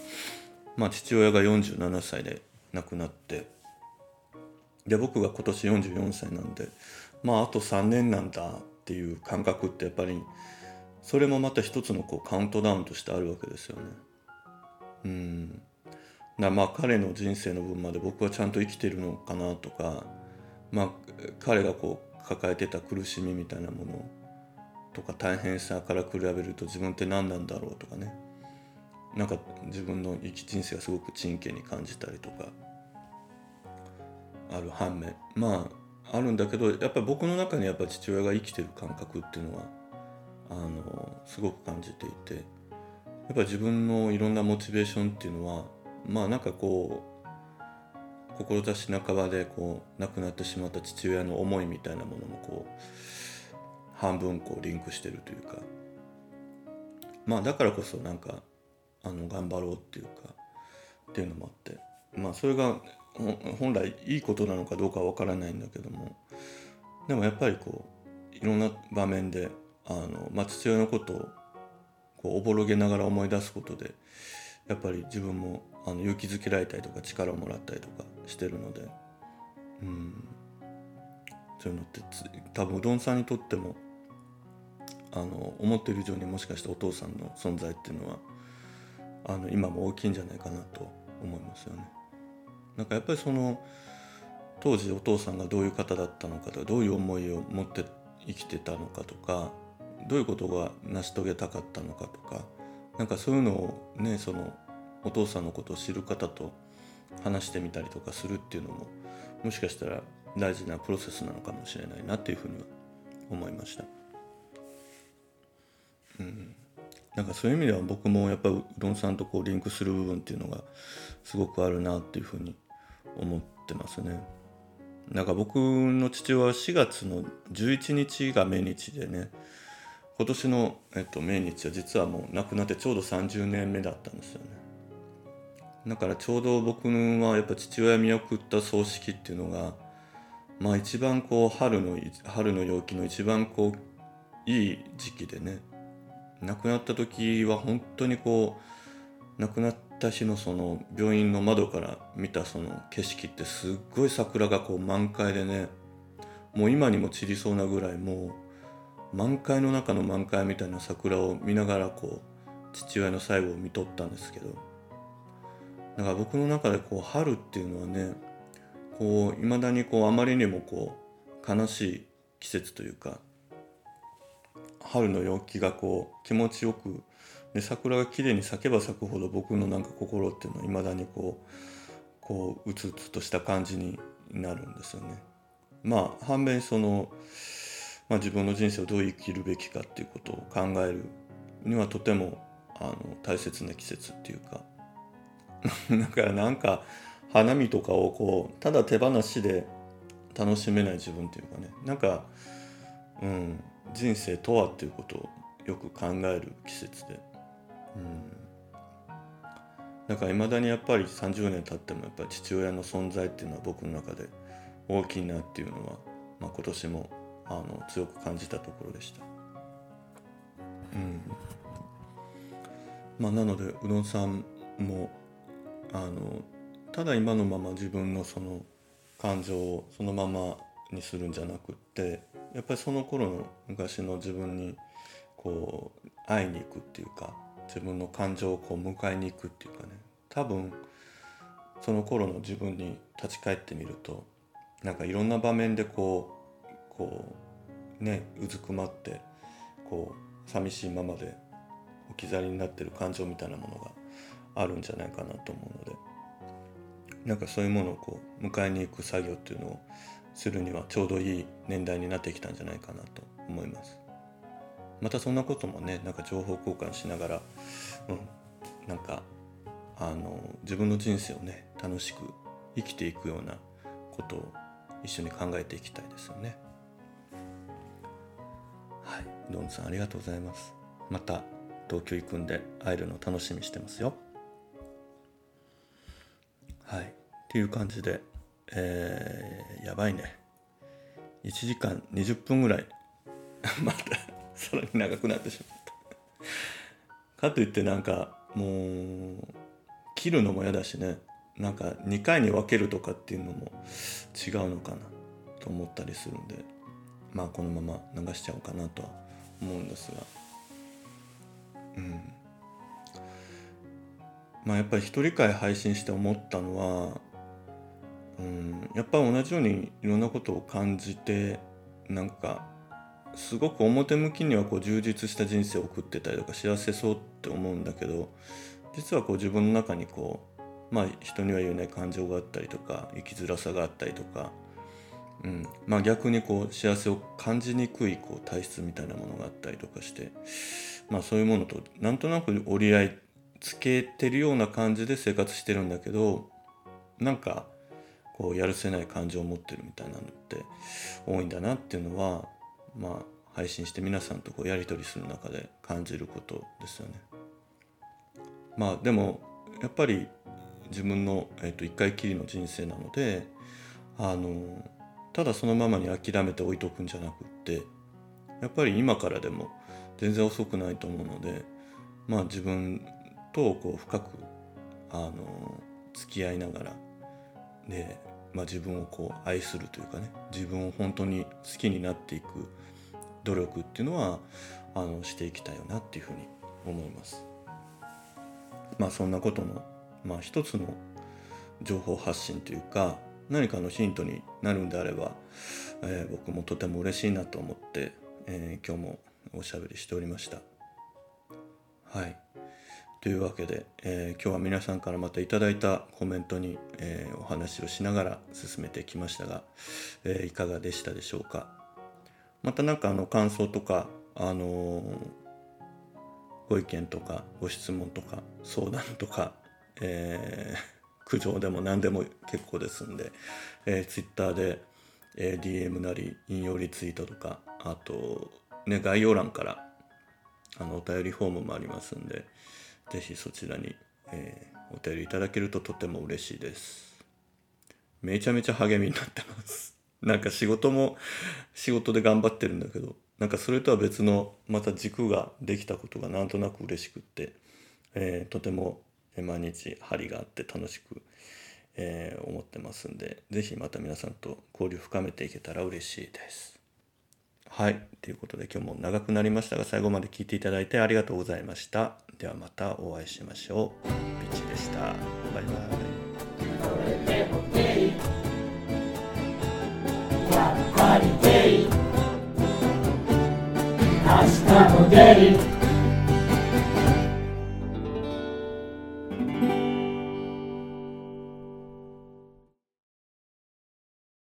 まあ、父親が47歳で亡くなってで僕が今年44歳なんでまああと3年なんだっていう感覚ってやっぱりそれもまた一つのこうカウントダウンとしてあるわけですよね。うんだまあ彼の人生の分まで僕はちゃんと生きてるのかなとかまあ彼がこう抱えてた苦しみみたいなものとか大変さから比べると自分って何なんだろうとかねなんか自分の生き人生がすごく真剣に感じたりとかある反面まああるんだけどやっぱり僕の中にやっぱ父親が生きてる感覚っていうのはあのすごく感じていてやっぱ自分のいろんなモチベーションっていうのはまあなんかこう志半ばでこう亡くなってしまった父親の思いみたいなものもこう半分こうリンクしてるというかまあだからこそなんかあの頑張ろうっていうかっていうのもあって。まあそれが本来いいことなのかどうかは分からないんだけどもでもやっぱりこういろんな場面であの、まあ、父親のことをこうおぼろげながら思い出すことでやっぱり自分もあの勇気づけられたりとか力をもらったりとかしてるのでうん。そういうのって多分うどんさんにとってもあの思っている以上にもしかしてお父さんの存在っていうのはあの今も大きいんじゃないかなと思いますよね。なんかやっぱりその当時お父さんがどういう方だったのかとかどういう思いを持って生きてたのかとかどういうことが成し遂げたかったのかとかなんかそういうのをねそのお父さんのことを知る方と話してみたりとかするっていうのももしかしたら大事なプロセスなのかもしれないなっていうふうには思いました。うん、なんかそういう意味では僕もやっぱりうどんさんとこうリンクする部分っていうのがすごくあるなっていうふうに思ってますね。なんか僕の父は4月の11日が命日でね今年の、えっと、命日は実はもう亡くなってちょうど30年目だったんですよねだからちょうど僕はやっぱ父親見送った葬式っていうのがまあ一番こう春の春の陽気の一番こういい時期でね亡くなった時は本当にこう亡くなった日のその病院の窓から見たその景色ってすっごい桜がこう満開でねもう今にも散りそうなぐらいもう満開の中の満開みたいな桜を見ながらこう父親の最後を見とったんですけどだから僕の中でこう春っていうのはねこう未だにこうあまりにもこう悲しい季節というか春の陽気がこう気持ちよくで桜が綺麗に咲けば咲くほど僕のなんか心っていうのはいまだにこうこううつうつとした感じになるんですよね。まあ反面その、まあ、自分の人生をどう生きるべきかっていうことを考えるにはとてもあの大切な季節っていうか。だからなんか花見とかをこうただ手放しで楽しめない自分っていうかね。なんかうん。人生とはっていうことをよく考える季節で、うん、だからいまだにやっぱり30年経ってもやっぱり父親の存在っていうのは僕の中で大きいなっていうのは、まあ、今年もあの強く感じたところでした。うん。まあ、なのでうどんさんもあのただ今のまま自分のその感情をそのままにするんじゃなくってやっぱりその頃の昔の自分にこう会いに行くっていうか自分の感情をこう迎えに行くっていうかね。多分その頃の自分に立ち返ってみるとなんかいろんな場面でこうこうねうずくまってこう寂しいままで置き去りになってる感情みたいなものがあるんじゃないかなと思うので。なんかそういうものをこう迎えに行く作業っていうのをするにはちょうどいい年代になってきたんじゃないかなと思います。またそんなこともねなんか情報交換しながらうんなんかあの自分の人生をね楽しく生きていくようなことを一緒に考えていきたいですよね。はい。ドンさんありがとうございます。また東京行くんで会えるの楽しみしてますよ。はい。っていう感じでえー、やばいね。1時間20分ぐらい。またさらに長くなってしまった。かといってなんかもう切るのも嫌だしね。なんか2回に分けるとかっていうのも違うのかな。と思ったりするんで。まあこのまま流しちゃおうかなとは思うんですが。うん。まあやっぱり一人会配信して思ったのはうん。やっぱ同じようにいろんなことを感じてなんかすごく表向きにはこう充実した人生を送ってたりとか幸せそうって思うんだけど実はこう自分の中にこうまあ人には言えない感情があったりとか生きづらさがあったりとかうん。まあ、逆にこう幸せを感じにくいこう体質みたいなものがあったりとかして、まあ、そういうものとなんとなく折り合いつけてるような感じで生活してるんだけどなんかこうやるせない感情を持ってるみたいなのって多いんだなっていうのはまあ配信して皆さんとこうやり取りする中で感じることですよね。まあでもやっぱり自分の、えー、と一回きりの人生なのであのただそのままに諦めて置いとくんじゃなくってやっぱり今からでも全然遅くないと思うのでまあ自分とこう深くあの付き合いながらで、まあ、自分をこう愛するというかね自分を本当に好きになっていく努力っていうのはあのしていきたいよなっていうふうに思います。まあそんなことの、まあ、一つの情報発信というか何かのヒントになるんであれば、えー、僕もとても嬉しいなと思って、えー、今日もおしゃべりしておりました。はい。というわけで、えー、今日は皆さんからまたいただいたコメントに、えー、お話をしながら進めてきましたが、えー、いかがでしたでしょうか。また何かあの感想とか、あのご意見とかご質問とか相談とか、え苦情でも何でも結構ですんで、えー、Twitter で、え DM なり引用リツイートとかあとね概要欄からあのお便りフォームもありますんで、ぜひそちらに、えー、お便りいただけるととても嬉しいです。めちゃめちゃ励みになってます。なんか仕事も仕事で頑張ってるんだけど、なんかそれとは別のまた軸ができたことがなんとなく嬉しくって、えー、とても毎日張りがあって楽しく、えー、思ってますんで、是非また皆さんと交流深めていけたら嬉しいです。はい。ということで今日も長くなりましたが最後まで聞いていただいてありがとうございました。ではまたお会いしましょう。ピッチでした。バイバイ。明日もゲイ